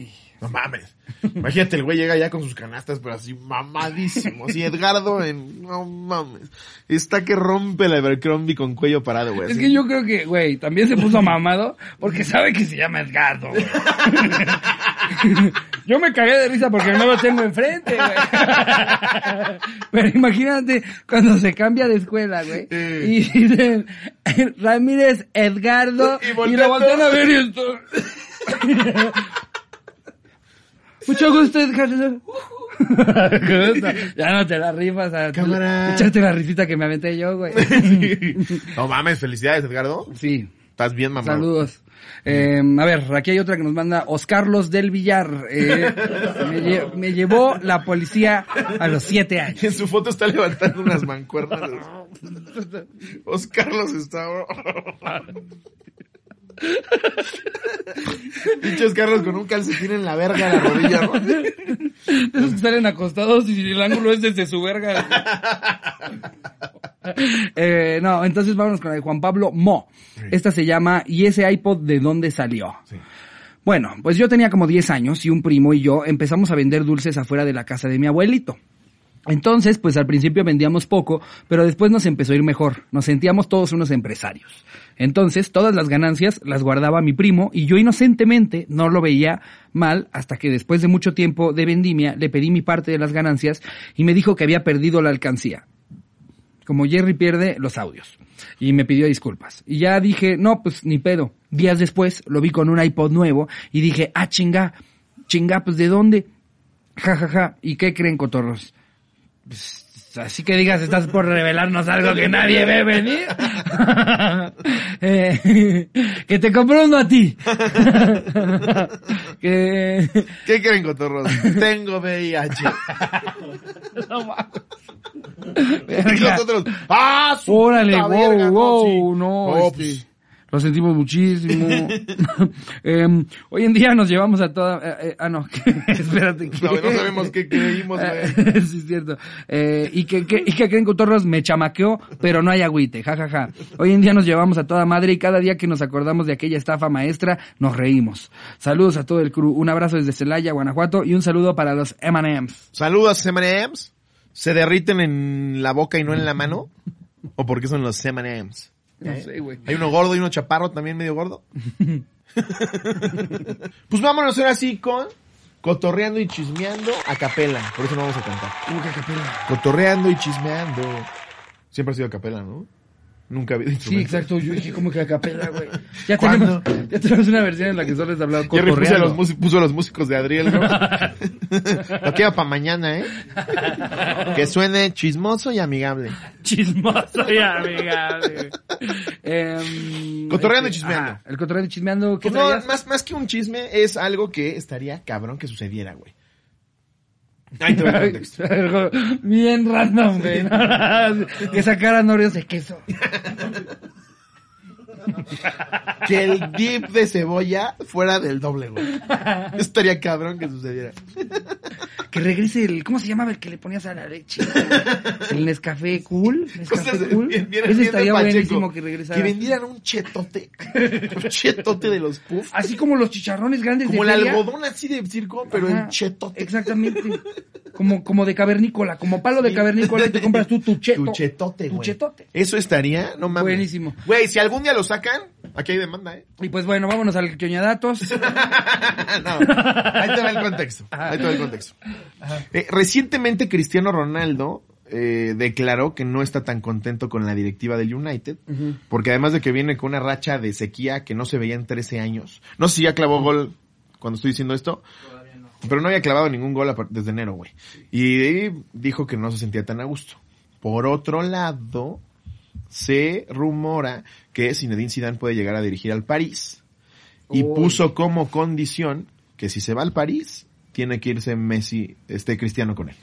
No mames. Imagínate, el güey llega ya con sus canastas, pero así mamadísimo. Así Edgardo en... No mames. Está que rompe la Evercrombie con cuello parado, güey. Es así. que yo creo que, güey, también se puso mamado porque sabe que se llama Edgardo, güey. Yo me cagué de risa porque no lo tengo enfrente, güey. Pero imagínate cuando se cambia de escuela, güey. Y dicen, Ramírez Edgardo. Y Y, lo voltean a ver y esto. Mucho gusto, Edgardo. ya no te la rifas a Cámara. echarte la risita que me aventé yo, güey. No mames, felicidades, Edgardo. Sí, Estás bien mamado. Saludos. Eh, a ver, aquí hay otra que nos manda Oscarlos del Villar. Eh, me, me llevó la policía a los siete años. En su foto está levantando unas mancuernas. Oscar los está... Pinches Carlos con un calcetín en la verga de la rodilla, ¿no? Esos que salen acostados y el ángulo es desde su verga. Eh, no, entonces vámonos con la de Juan Pablo Mo. Esta se llama ¿Y ese iPod de dónde salió? Sí. Bueno, pues yo tenía como 10 años y un primo y yo empezamos a vender dulces afuera de la casa de mi abuelito. Entonces, pues al principio vendíamos poco, pero después nos empezó a ir mejor. Nos sentíamos todos unos empresarios. Entonces, todas las ganancias las guardaba mi primo y yo inocentemente no lo veía mal hasta que después de mucho tiempo de vendimia le pedí mi parte de las ganancias y me dijo que había perdido la alcancía como Jerry pierde los audios. Y me pidió disculpas. Y ya dije, no, pues ni pedo. Días después lo vi con un iPod nuevo y dije, ah, chinga, chinga, pues ¿de dónde? Ja, ja, ja. ¿Y qué creen, cotorros? Pues, así que digas, estás por revelarnos algo que nadie ve venir. Eh, que te compró uno a ti. que... ¿Qué creen, cotorros? Tengo VIH. No mames. Y los otros, ¡ah, Órale, puta wow, verga! wow, sí. no, No, este, pues, Lo sentimos muchísimo. Em, hoy en día nos llevamos a toda... eh, eh, ah, no. Espérate. No, no sabemos qué creímos, güey. sí, es cierto. Eh, y, que, que- y que creen que Torros me chamaqueó, pero no hay agüite, jajaja. Hoy en día nos llevamos a toda madre y cada día que nos acordamos de aquella estafa maestra, nos reímos. Saludos a todo el crew. Un abrazo desde Celaya, Guanajuato y un saludo para los M&M's. Saludos, M&M's. ¿Se derriten en la boca y no en la mano? ¿O por qué son los M&M's? No sé, güey. Hay uno gordo y uno chaparro también medio gordo. pues vámonos ahora sí con cotorreando y chismeando a capela. Por eso no vamos a cantar. ¿Cómo que a capela? Cotorreando y chismeando. Siempre ha sido a capela, ¿no? Nunca había dicho. Sí, exacto. Yo dije, como que a capela, güey? Ya ¿Cuándo? tenemos, ya tenemos una versión en la que solo les hablado Jerry puso a, los puso a los músicos de Adriel, ¿no? Lo queda para mañana, ¿eh? Que suene chismoso y amigable. Chismoso y amigable. Em, Cotorreando y este, chismeando. ah, el cotorreando y chismeando. ¿Qué Pues no, traías? más, más que un chisme, es algo que estaría cabrón que sucediera, güey. Ahí te va el contexto. Algo Bien random, güey. que sacaran Oreos de queso. Que el dip de cebolla fuera del doble, güey. Estaría cabrón que sucediera. Que regrese el... ¿Cómo se llamaba el que le ponías a la leche? El Nescafé Cool. Nescafé Cosas Cool. bien- bien- Ese estaría Pacheco. buenísimo que regresara. Que vendieran un chetote. Un chetote de los puff. Así como los chicharrones grandes Como de el feria. algodón así de circo, pero Ajá, en chetote. Exactamente. Como, como de cavernícola, como palo de cavernícola y te compras tú tu cheto. Tu chetote, Tu güey. chetote. Eso estaría, no mames. Buenísimo. Güey, si algún día lo sacan, aquí hay demanda, ¿eh? Y pues bueno, vámonos al quioñadatos. no, ahí te va el contexto. Ahí te va el contexto. Eh, recientemente Cristiano Ronaldo eh, declaró que no está tan contento con la directiva del United, porque además de que viene con una racha de sequía que no se veía en 13 años. No sé si ya clavó gol cuando estoy diciendo esto. Pero no había clavado ningún gol desde enero, güey. Y dijo que no se sentía tan a gusto. Por otro lado, se rumora que Zinedine Zidane puede llegar a dirigir al París. Y Uy. puso como condición que si se va al París, tiene que irse Messi, este Cristiano con él.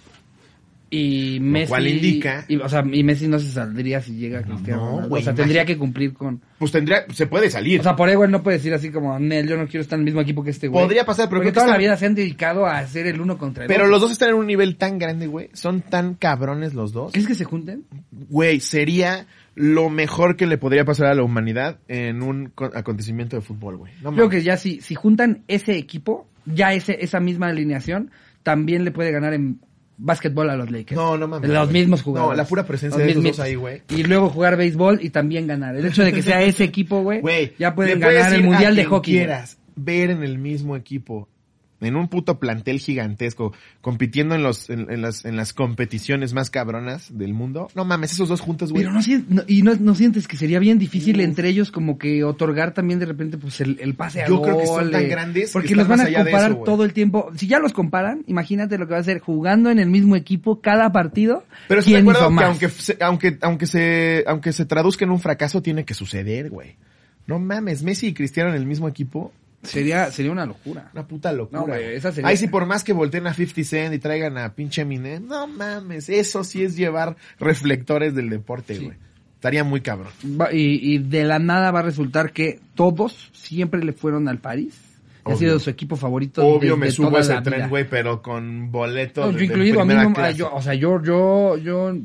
Y Messi. cual indica- Y, o sea, y Messi no se saldría si llega Cristiano. no, güey, o sea, tendría que cumplir con. Pues tendría, se puede salir. O sea, por ahí, güey, no puede decir así como, Nel, yo no quiero estar en el mismo equipo que este güey. Podría pasar, pero Porque creo que toda la vida se han dedicado a hacer el uno contra el pero otro. los dos están en un nivel tan grande, güey. Son tan cabrones los dos. ¿Crees que se junten? Güey, sería lo mejor que le podría pasar a la humanidad en un co- acontecimiento de fútbol, güey. No Creo que ya si, si juntan ese equipo, ya ese, esa misma alineación, también le puede ganar en básquetbol a los Lakers. No, no mames, Los mismos jugadores. No, la pura presencia Los de esos dos ahí, güey. Y luego jugar béisbol y también ganar. El hecho de que sea ese equipo, güey, ya pueden ganar el ir a mundial de quien hockey. quieras ver en el mismo equipo, en un puto plantel gigantesco, compitiendo en los, en, en las, en las competiciones más cabronas del mundo. No mames, esos dos juntos, güey. Pero no, no- y no, no sientes que sería bien difícil entre ellos como que otorgar también de repente pues el, el pase a Yo creo que son tan eh, grandes que porque los van a comparar eso, todo el tiempo. Si ya los comparan, imagínate lo que va a ser jugando en el mismo equipo cada partido. Pero ¿quién hizo que más? aunque, se- aunque, aunque se, aunque se traduzca en un fracaso, tiene que suceder, güey. No mames, Messi y Cristiano en el mismo equipo, Sería, sería una locura. una puta locura. No, güey, güey. esa sería- Ahí sí, por más que volteen a 50 Cent y traigan a pinche Eminem, no mames, eso sí es llevar reflectores del deporte, Sí. güey. Estaría muy cabrón. Va- y, y de la nada va a resultar que todos siempre le fueron al París. Ha Obvio. sido su equipo favorito. Obvio desde me subo toda a ese tren, vida. güey, pero con boletos No, de, yo incluido, a mí no, yo, o sea, yo, yo, yo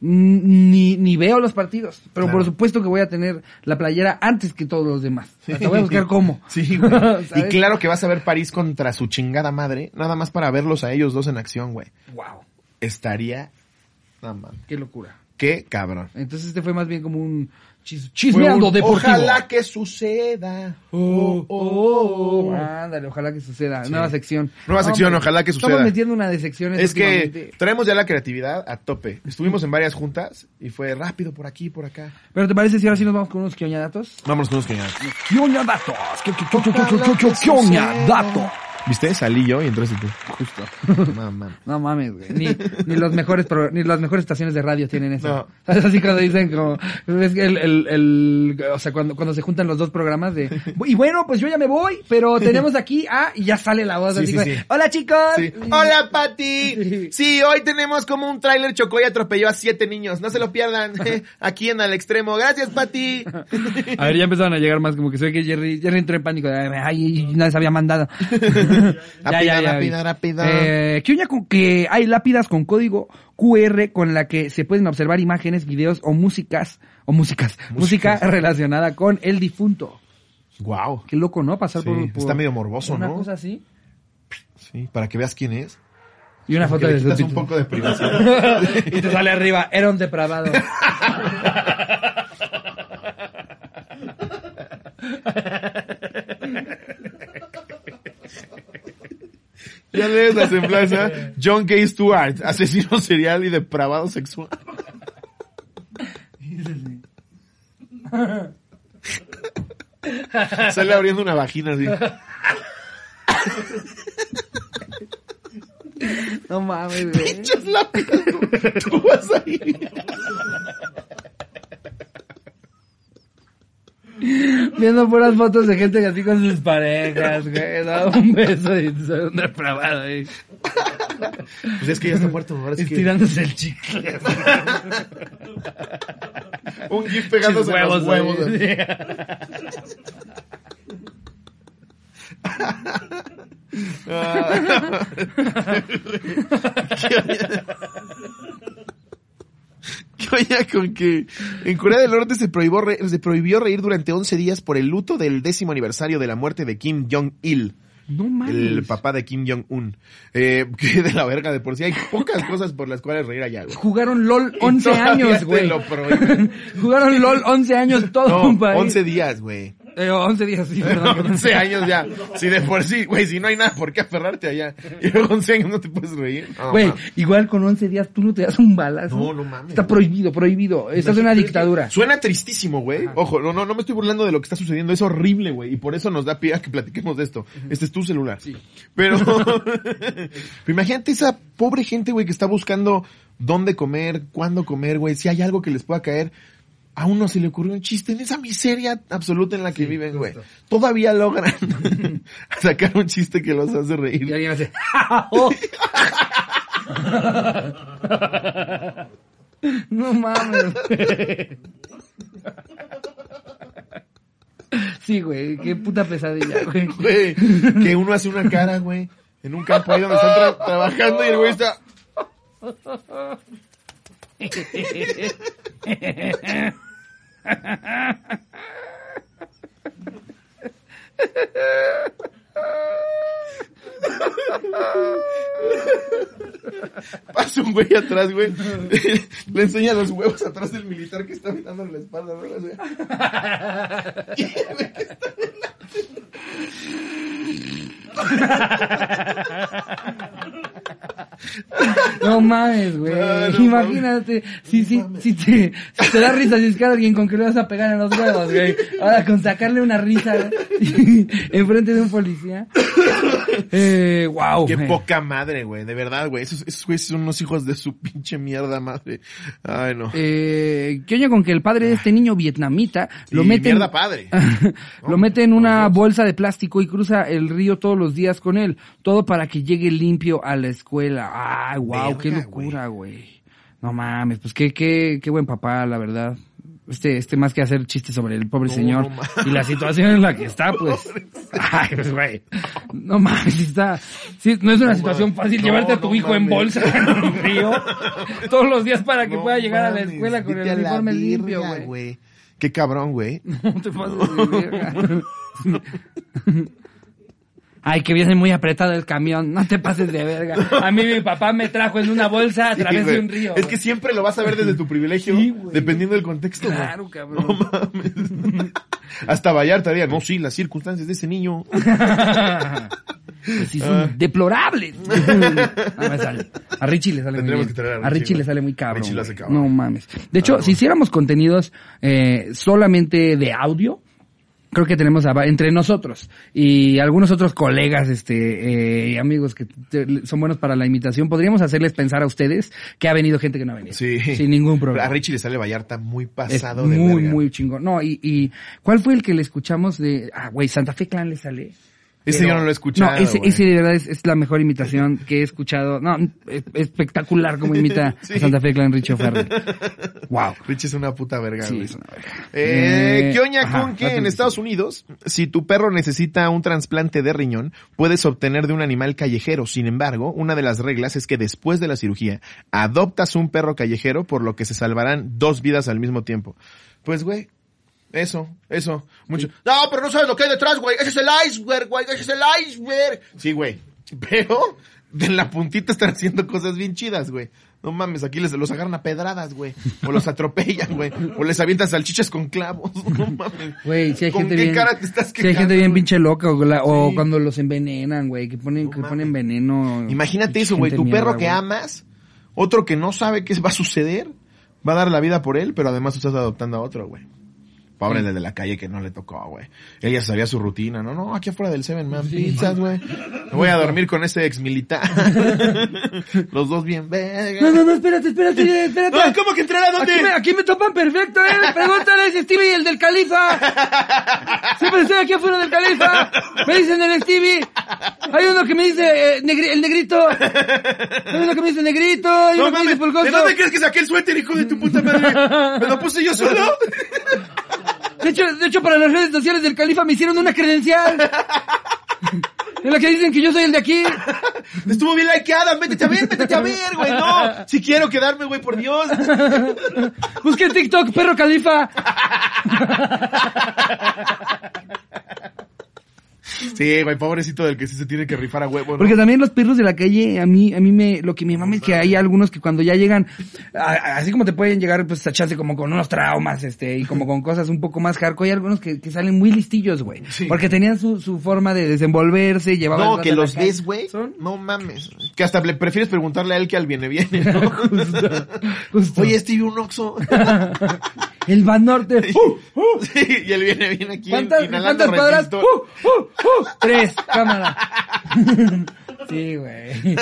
ni, ni veo los partidos, pero Claro. por supuesto que voy a tener la playera antes que todos los demás. Hasta voy a buscar cómo. Sí, güey. y claro que vas a ver París contra su chingada madre, nada más para verlos a ellos dos en acción, güey. Wow, Estaría... No mames. qué locura. Qué cabrón. Entonces este fue más bien como un chis- chismeando un, deportivo. Ojalá que suceda. Oh, oh, oh. Ándale, ojalá que suceda. Nueva sección. Nueva sección, ojalá que suceda. Estamos metiendo una de secciones Es que traemos ya la creatividad a tope. Estuvimos en varias juntas y fue rápido por aquí, por acá. Pero ¿te parece si ahora sí nos vamos con unos quioñadatos? Vámonos con unos que ya. Quioñadatos. ¿Viste? Salí yo y entraste tú. Justo. Mamá. No mames, güey. Ni, ni los mejores pro- ni las mejores estaciones de radio tienen eso. No. ¿Sabes? Así cuando dicen como es que el, el, el- o sea, cuando, cuando se juntan los dos programas de y bueno, pues yo ya me voy, pero tenemos aquí ah y ya sale la voz Sí, así sí, como, sí. Hola chicos. Sí. Hola, Pati. Sí, hoy tenemos como un tráiler chocó y atropelló a siete niños. No se lo pierdan. Aquí en Al Extremo. Gracias, Pati. A ver, ya empezaron a llegar más, como que se ve que Jerry, Jerry entró en pánico. Ay, nadie se había mandado. Rápida, rápida, rápida. Eh, ¿Qué oña con que hay lápidas con código QR con la que se pueden observar imágenes, videos o músicas, o músicas, música relacionada con el difunto? Wow. Qué loco, ¿no? Pasar Sí, por, por está medio morboso, una ¿no? cosa así. Sí, para que veas quién es. Y una foto de su un poco de privacidad. y te sale arriba, era un depravado. Ya lees la semblanza. John K. Stewart, asesino serial y depravado sexual. Sale abriendo una vagina así. No mames, güey. Pinches lápidas, tú, tú vas ahí. Viendo puras fotos de gente así con sus parejas, güey. Da un beso y soy un depravado ahí. Pues es que ya está muerto, ahora que- Estirándose el chicle. Un gif pegándose en los huevos. ahí. Ah. ¿Qué oña? ¿Qué oña con que en Corea del Norte se prohibió, re- se prohibió reír durante 11 días por el luto del décimo aniversario de la muerte de Kim Jong-il, No mames. el papá de Kim Jong-un? Eh, que de la verga de por sí hay pocas cosas por las cuales reír allá, güey. Jugaron LOL Y 11 todavía años, güey. Jugaron LOL 11 años todo No, un país. 11 días, güey. Eh, 11 días, sí, perdón. 11 años ya. Si de por sí, güey, si no hay nada por qué aferrarte allá. Y luego 11 años no te puedes reír. Güey, igual con 11 días tú no te das un balazo. No, no mames. Está prohibido, prohibido. Estás en una dictadura. Suena tristísimo, güey. Ojo, no, no, no me estoy burlando de lo que está sucediendo. Es horrible, güey. Y por eso nos da pie a que platiquemos de esto. Este es tu celular. Sí. Pero, pero imagínate esa pobre gente, güey, que está buscando dónde comer, cuándo comer, güey. Si hay algo que les pueda caer. A uno se le ocurrió un chiste en esa miseria absoluta en la que viven, güey. Todavía logran sacar un chiste que los hace Y reír. alguien hace... "Oh". no mames. Sí, güey, qué puta pesadilla, güey. Güey, que uno hace una cara, güey, en un campo ahí donde están tra- trabajando y el güey está... Pasa un güey atrás, güey. Le enseña los huevos atrás del militar que está mirando en la espalda, ¿no? No mames, güey. No, no Imagínate, si, si, si, te, si te da risa si es que a alguien con que le vas a pegar en los huevos, güey. Ahora con sacarle una risa enfrente de un policía. Eh, wow. Qué güey. poca madre, güey. De verdad, güey. Esos, esos güeyes son unos hijos de su pinche mierda madre. Ay, no. Eh, ¿Qué oña con que el padre de este niño vietnamita lo mete en, mierda padre. lo mete en una bolsa de plástico y cruza el río todos los días con él, todo para que llegue limpio a la escuela. Ay, wow, qué locura, güey. No mames, pues qué qué qué buen papá, la verdad. Este, este más que hacer chistes sobre el pobre No, señor no y la situación en la que está, pues. Ay, pues güey. No mames, está. Sí, no es una situación fácil llevarte a tu hijo en bolsa en un río todos los días para que pueda llegar a la escuela con el uniforme limpio, güey. Qué cabrón, güey. No te pases de verga. Ay, que viene muy apretado el camión. No te pases de verga. A mí mi papá me trajo en una bolsa a Sí, través de un río. Es que siempre lo vas a ver desde tu privilegio, Sí, dependiendo del contexto, güey. Claro, cabrón. No mames. Hasta Vallarta haría, no, sí, las circunstancias de ese niño. Pues sí, son deplorables. No me sale. A Richie le sale muy bien. a Richie, le sale muy cabrón. Richie lo hace cabrón. No mames. De hecho, Ah, si hiciéramos contenidos eh, solamente de audio, creo que tenemos a- entre nosotros y algunos otros colegas, este, eh, amigos que te- son buenos para la imitación, podríamos hacerles pensar a ustedes que ha venido gente que no ha venido. Sí. Sin ningún problema. A Richie le sale Vallarta muy Es pasado de muy, verga. muy chingón. No, y, y ¿cuál fue el que le escuchamos de, ah, güey, Santa Fe Clan le sale? Ese yo no lo he escuchado. No, ese, ese de verdad es, es la mejor imitación que he escuchado. No, es- espectacular como imita Sí. a Santa Fe Clan Richie O'Farrell. Wow. Richie es una puta verga, Sí, una verga. Eh, Eh, ¿Qué oña ajá, con que en Estados Unidos, si tu perro necesita un trasplante de riñón, puedes obtener de un animal callejero. Sin embargo, una de las reglas es que después de la cirugía, adoptas un perro callejero, por lo que se salvarán dos vidas al mismo tiempo. Pues, güey, eso, eso, mucho. No, pero no sabes lo que hay detrás, güey. Ese es el iceberg, güey. Ese es el iceberg. Sí, güey. Pero, de la puntita están haciendo cosas bien chidas, güey. No mames, aquí les los agarran a pedradas, güey. O los atropellan, güey. O les avientan salchichas con clavos. No mames. Güey, si hay ¿Con gente qué bien, cara te estás si hay gente quejando, bien güey? pinche loca o, la- o Sí. cuando los envenenan, güey, que ponen, No que mames. ponen veneno. Imagínate eso, güey. Tu perro que amas, otro que no sabe qué va a suceder, va a dar la vida por él, pero además tú estás adoptando a otro, güey. Pobre el de la calle que no le tocó, güey. Él ya sabía su rutina. No, no, aquí afuera del Seven Man Pizzas, güey. Me voy a dormir con ese ex militar. Los dos bien No, verga. no, no, espérate, espérate, espérate. No, ¿cómo que entrar a dónde? Aquí me, aquí me topan perfecto, eh. Pregúntale a ese Stevie, el del Califa. Siempre estoy aquí afuera del Califa. Me dicen el Stevie. Hay uno que me dice eh, negri- el negrito. Hay uno que me dice negrito. Hay No uno que me dice mames, ¿de dónde crees que saqué el suéter, hijo de tu puta madre? ¿Me lo puse yo solo? De hecho, de hecho, para las redes sociales del Califa me hicieron una credencial. En la que dicen que yo soy el de aquí. Estuvo bien likeada, métete a ver, métete a ver, güey, no. Si quiero quedarme, güey, por Dios. Busque TikTok, perro Califa. Sí, güey, pobrecito del que sí se tiene que rifar a huevo, ¿no? Porque también los perros de la calle, a mí, a mí me, lo que me mama es que hay algunos que cuando ya llegan, a- así como te pueden llegar, pues, a echarse como con unos traumas, este, y como con cosas un poco más hardcore, hay algunos que, que salen muy listillos, güey. Sí. Porque tenían su, su forma de desenvolverse, llevaban... No, que los ves, güey. Son- No mames. Que hasta le prefieres preguntarle a él que al viene viene, ¿no? Justo. Oye, Stevie, un oxo. El Van Norte. ¡Uh! ¡Uh! Sí, y él viene bien aquí ¿Cuántas, ¿cuántas cuadras? ¡Uh! ¡Uh! ¡Uh! Tres, cámara. Sí, güey.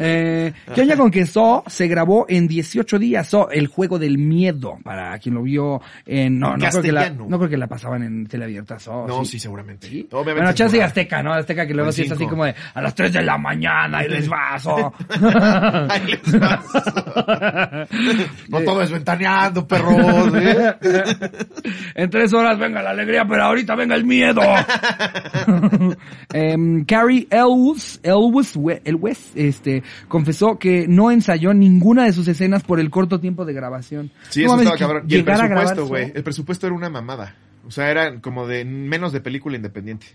Eh, ¿Qué oña con que So se grabó en 18 días? So, el juego del miedo, para quien lo vio en... No, no creo, que la, no creo que la pasaban en teleabierta So. No, sí. sí, seguramente. ¿Sí? Obviamente. bueno, chance y. Azteca, ¿no? Azteca que luego sí es así como de a las 3 de la mañana y les vaso. Ahí les vas. No todo es ventaneando, perros. ¿eh? en tres horas venga la alegría, pero ahorita venga el miedo. Em, Carrie Elwes, Elwes, We- Elwes, este, confesó que no ensayó ninguna de sus escenas por el corto tiempo de grabación. Sí, No eso estaba que cabrón. Y el presupuesto, güey. El presupuesto era una mamada. O sea, era como de menos de película independiente.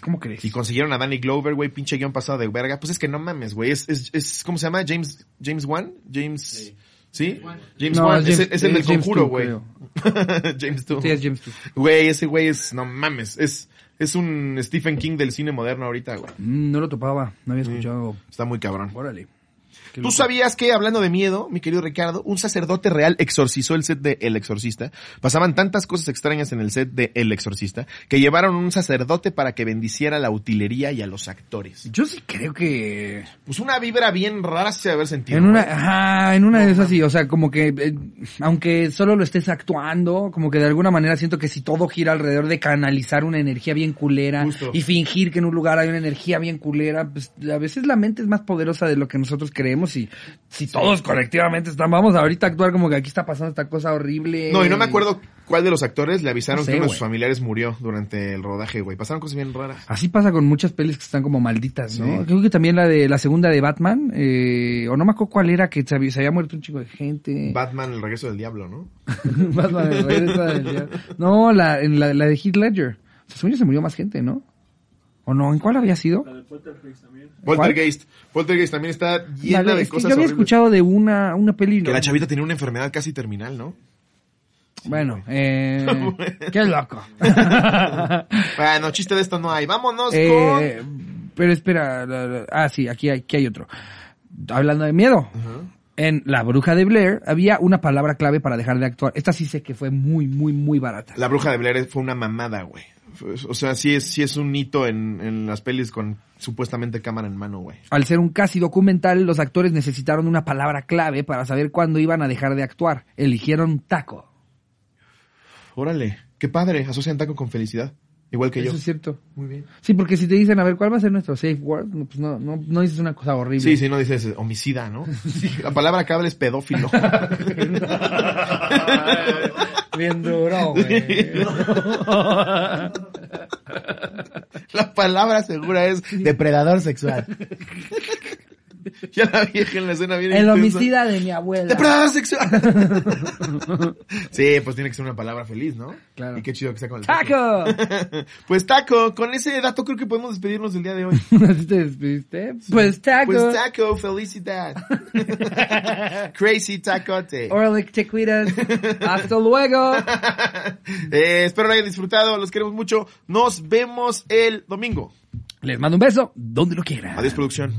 ¿Cómo crees? Y consiguieron a Danny Glover, güey, pinche guion pasado de verga. Pues es que no mames, güey. Es, es, es, ¿cómo se llama? James, James Wan? James, ¿sí? James No, Wan. es el- es el del es James conjuro, güey. James 2. Sí, es James Two. Güey, ese güey es, no mames, es, es un Stephen King del cine moderno ahorita, güey. Mm, no lo topaba, no había escuchado. Está muy cabrón. Órale. Qué ¿Tú loco. sabías que, hablando de miedo, mi querido Ricardo, un sacerdote real exorcizó el set de El Exorcista? Pasaban tantas cosas extrañas en el set de El Exorcista que llevaron un sacerdote para que bendiciera la utilería y a los actores. Yo sí creo que Pues una vibra bien rara se debe haber sentido. En una, güey. ajá, en una de esas sí, o sea, como que, eh, aunque solo lo estés actuando, como que de alguna manera siento que si todo gira alrededor de canalizar una energía bien culera Justo. y fingir que en un lugar hay una energía bien culera, pues a veces la mente es más poderosa de lo que nosotros creemos y si todos colectivamente están, vamos ahorita a actuar como que aquí está pasando esta cosa horrible. No, y no me acuerdo cuál de los actores le avisaron No sé, que uno de sus familiares murió durante el rodaje, güey. Pasaron cosas bien raras. Así pasa con muchas pelis que están como malditas, ¿no? Sí. Creo que también la de la segunda de Batman, eh, o no me acuerdo cuál era, que se había, se había muerto un chico de gente. Batman, el regreso del diablo, ¿no? Batman, el regreso del diablo. No, la, en la, la de Heath Ledger. O sea, yo se murió más gente, ¿no? ¿O no? ¿En cuál había sido? Poltergeist. Poltergeist también está llena de es que cosas yo había horribles. escuchado de una, una peli. Que la chavita tenía una enfermedad casi terminal, ¿no? Bueno, eh, qué loco. Bueno, chiste de esto no hay. Vámonos Eh, pero espera, la- la- ah, sí, aquí hay, aquí hay otro. Hablando de miedo. En La Bruja de Blair había una palabra clave para dejar de actuar. Esta sí sé que fue muy, muy, muy barata. con... La bruja de Blair fue una mamada, güey. Pues, o sea, sí es, sí es un hito en, en las pelis con supuestamente cámara en mano, güey. Al ser un casi documental, los actores necesitaron una palabra clave para saber cuándo iban a dejar de actuar. Eligieron taco. Órale, qué padre, asocian taco con felicidad. Igual que Eso yo. es cierto. Muy bien. Sí, porque si te dicen, a ver, ¿cuál va a ser nuestro safe word? No, pues no, no, no dices una cosa horrible. Sí, sí, no dices homicida, ¿no? La palabra que habla es pedófilo. Bien duro, güey. La palabra segura es Depredador sexual. ya la vieja en la escena bien El intensa. homicida de mi abuela. ¡Depredador sexual! sí, pues tiene que ser una palabra feliz, ¿no? Claro. Y qué chido que sea con el ¡Taco! Pues taco, con ese dato creo que podemos despedirnos del día de hoy. ¿Así te despediste? Pues taco. Pues taco, felicidad. Crazy tacote. Órale, te cuidas. Hasta luego. Eh, espero lo hayan disfrutado, los queremos mucho. Nos vemos el domingo. Les mando un beso donde lo quieran. Adiós, producción.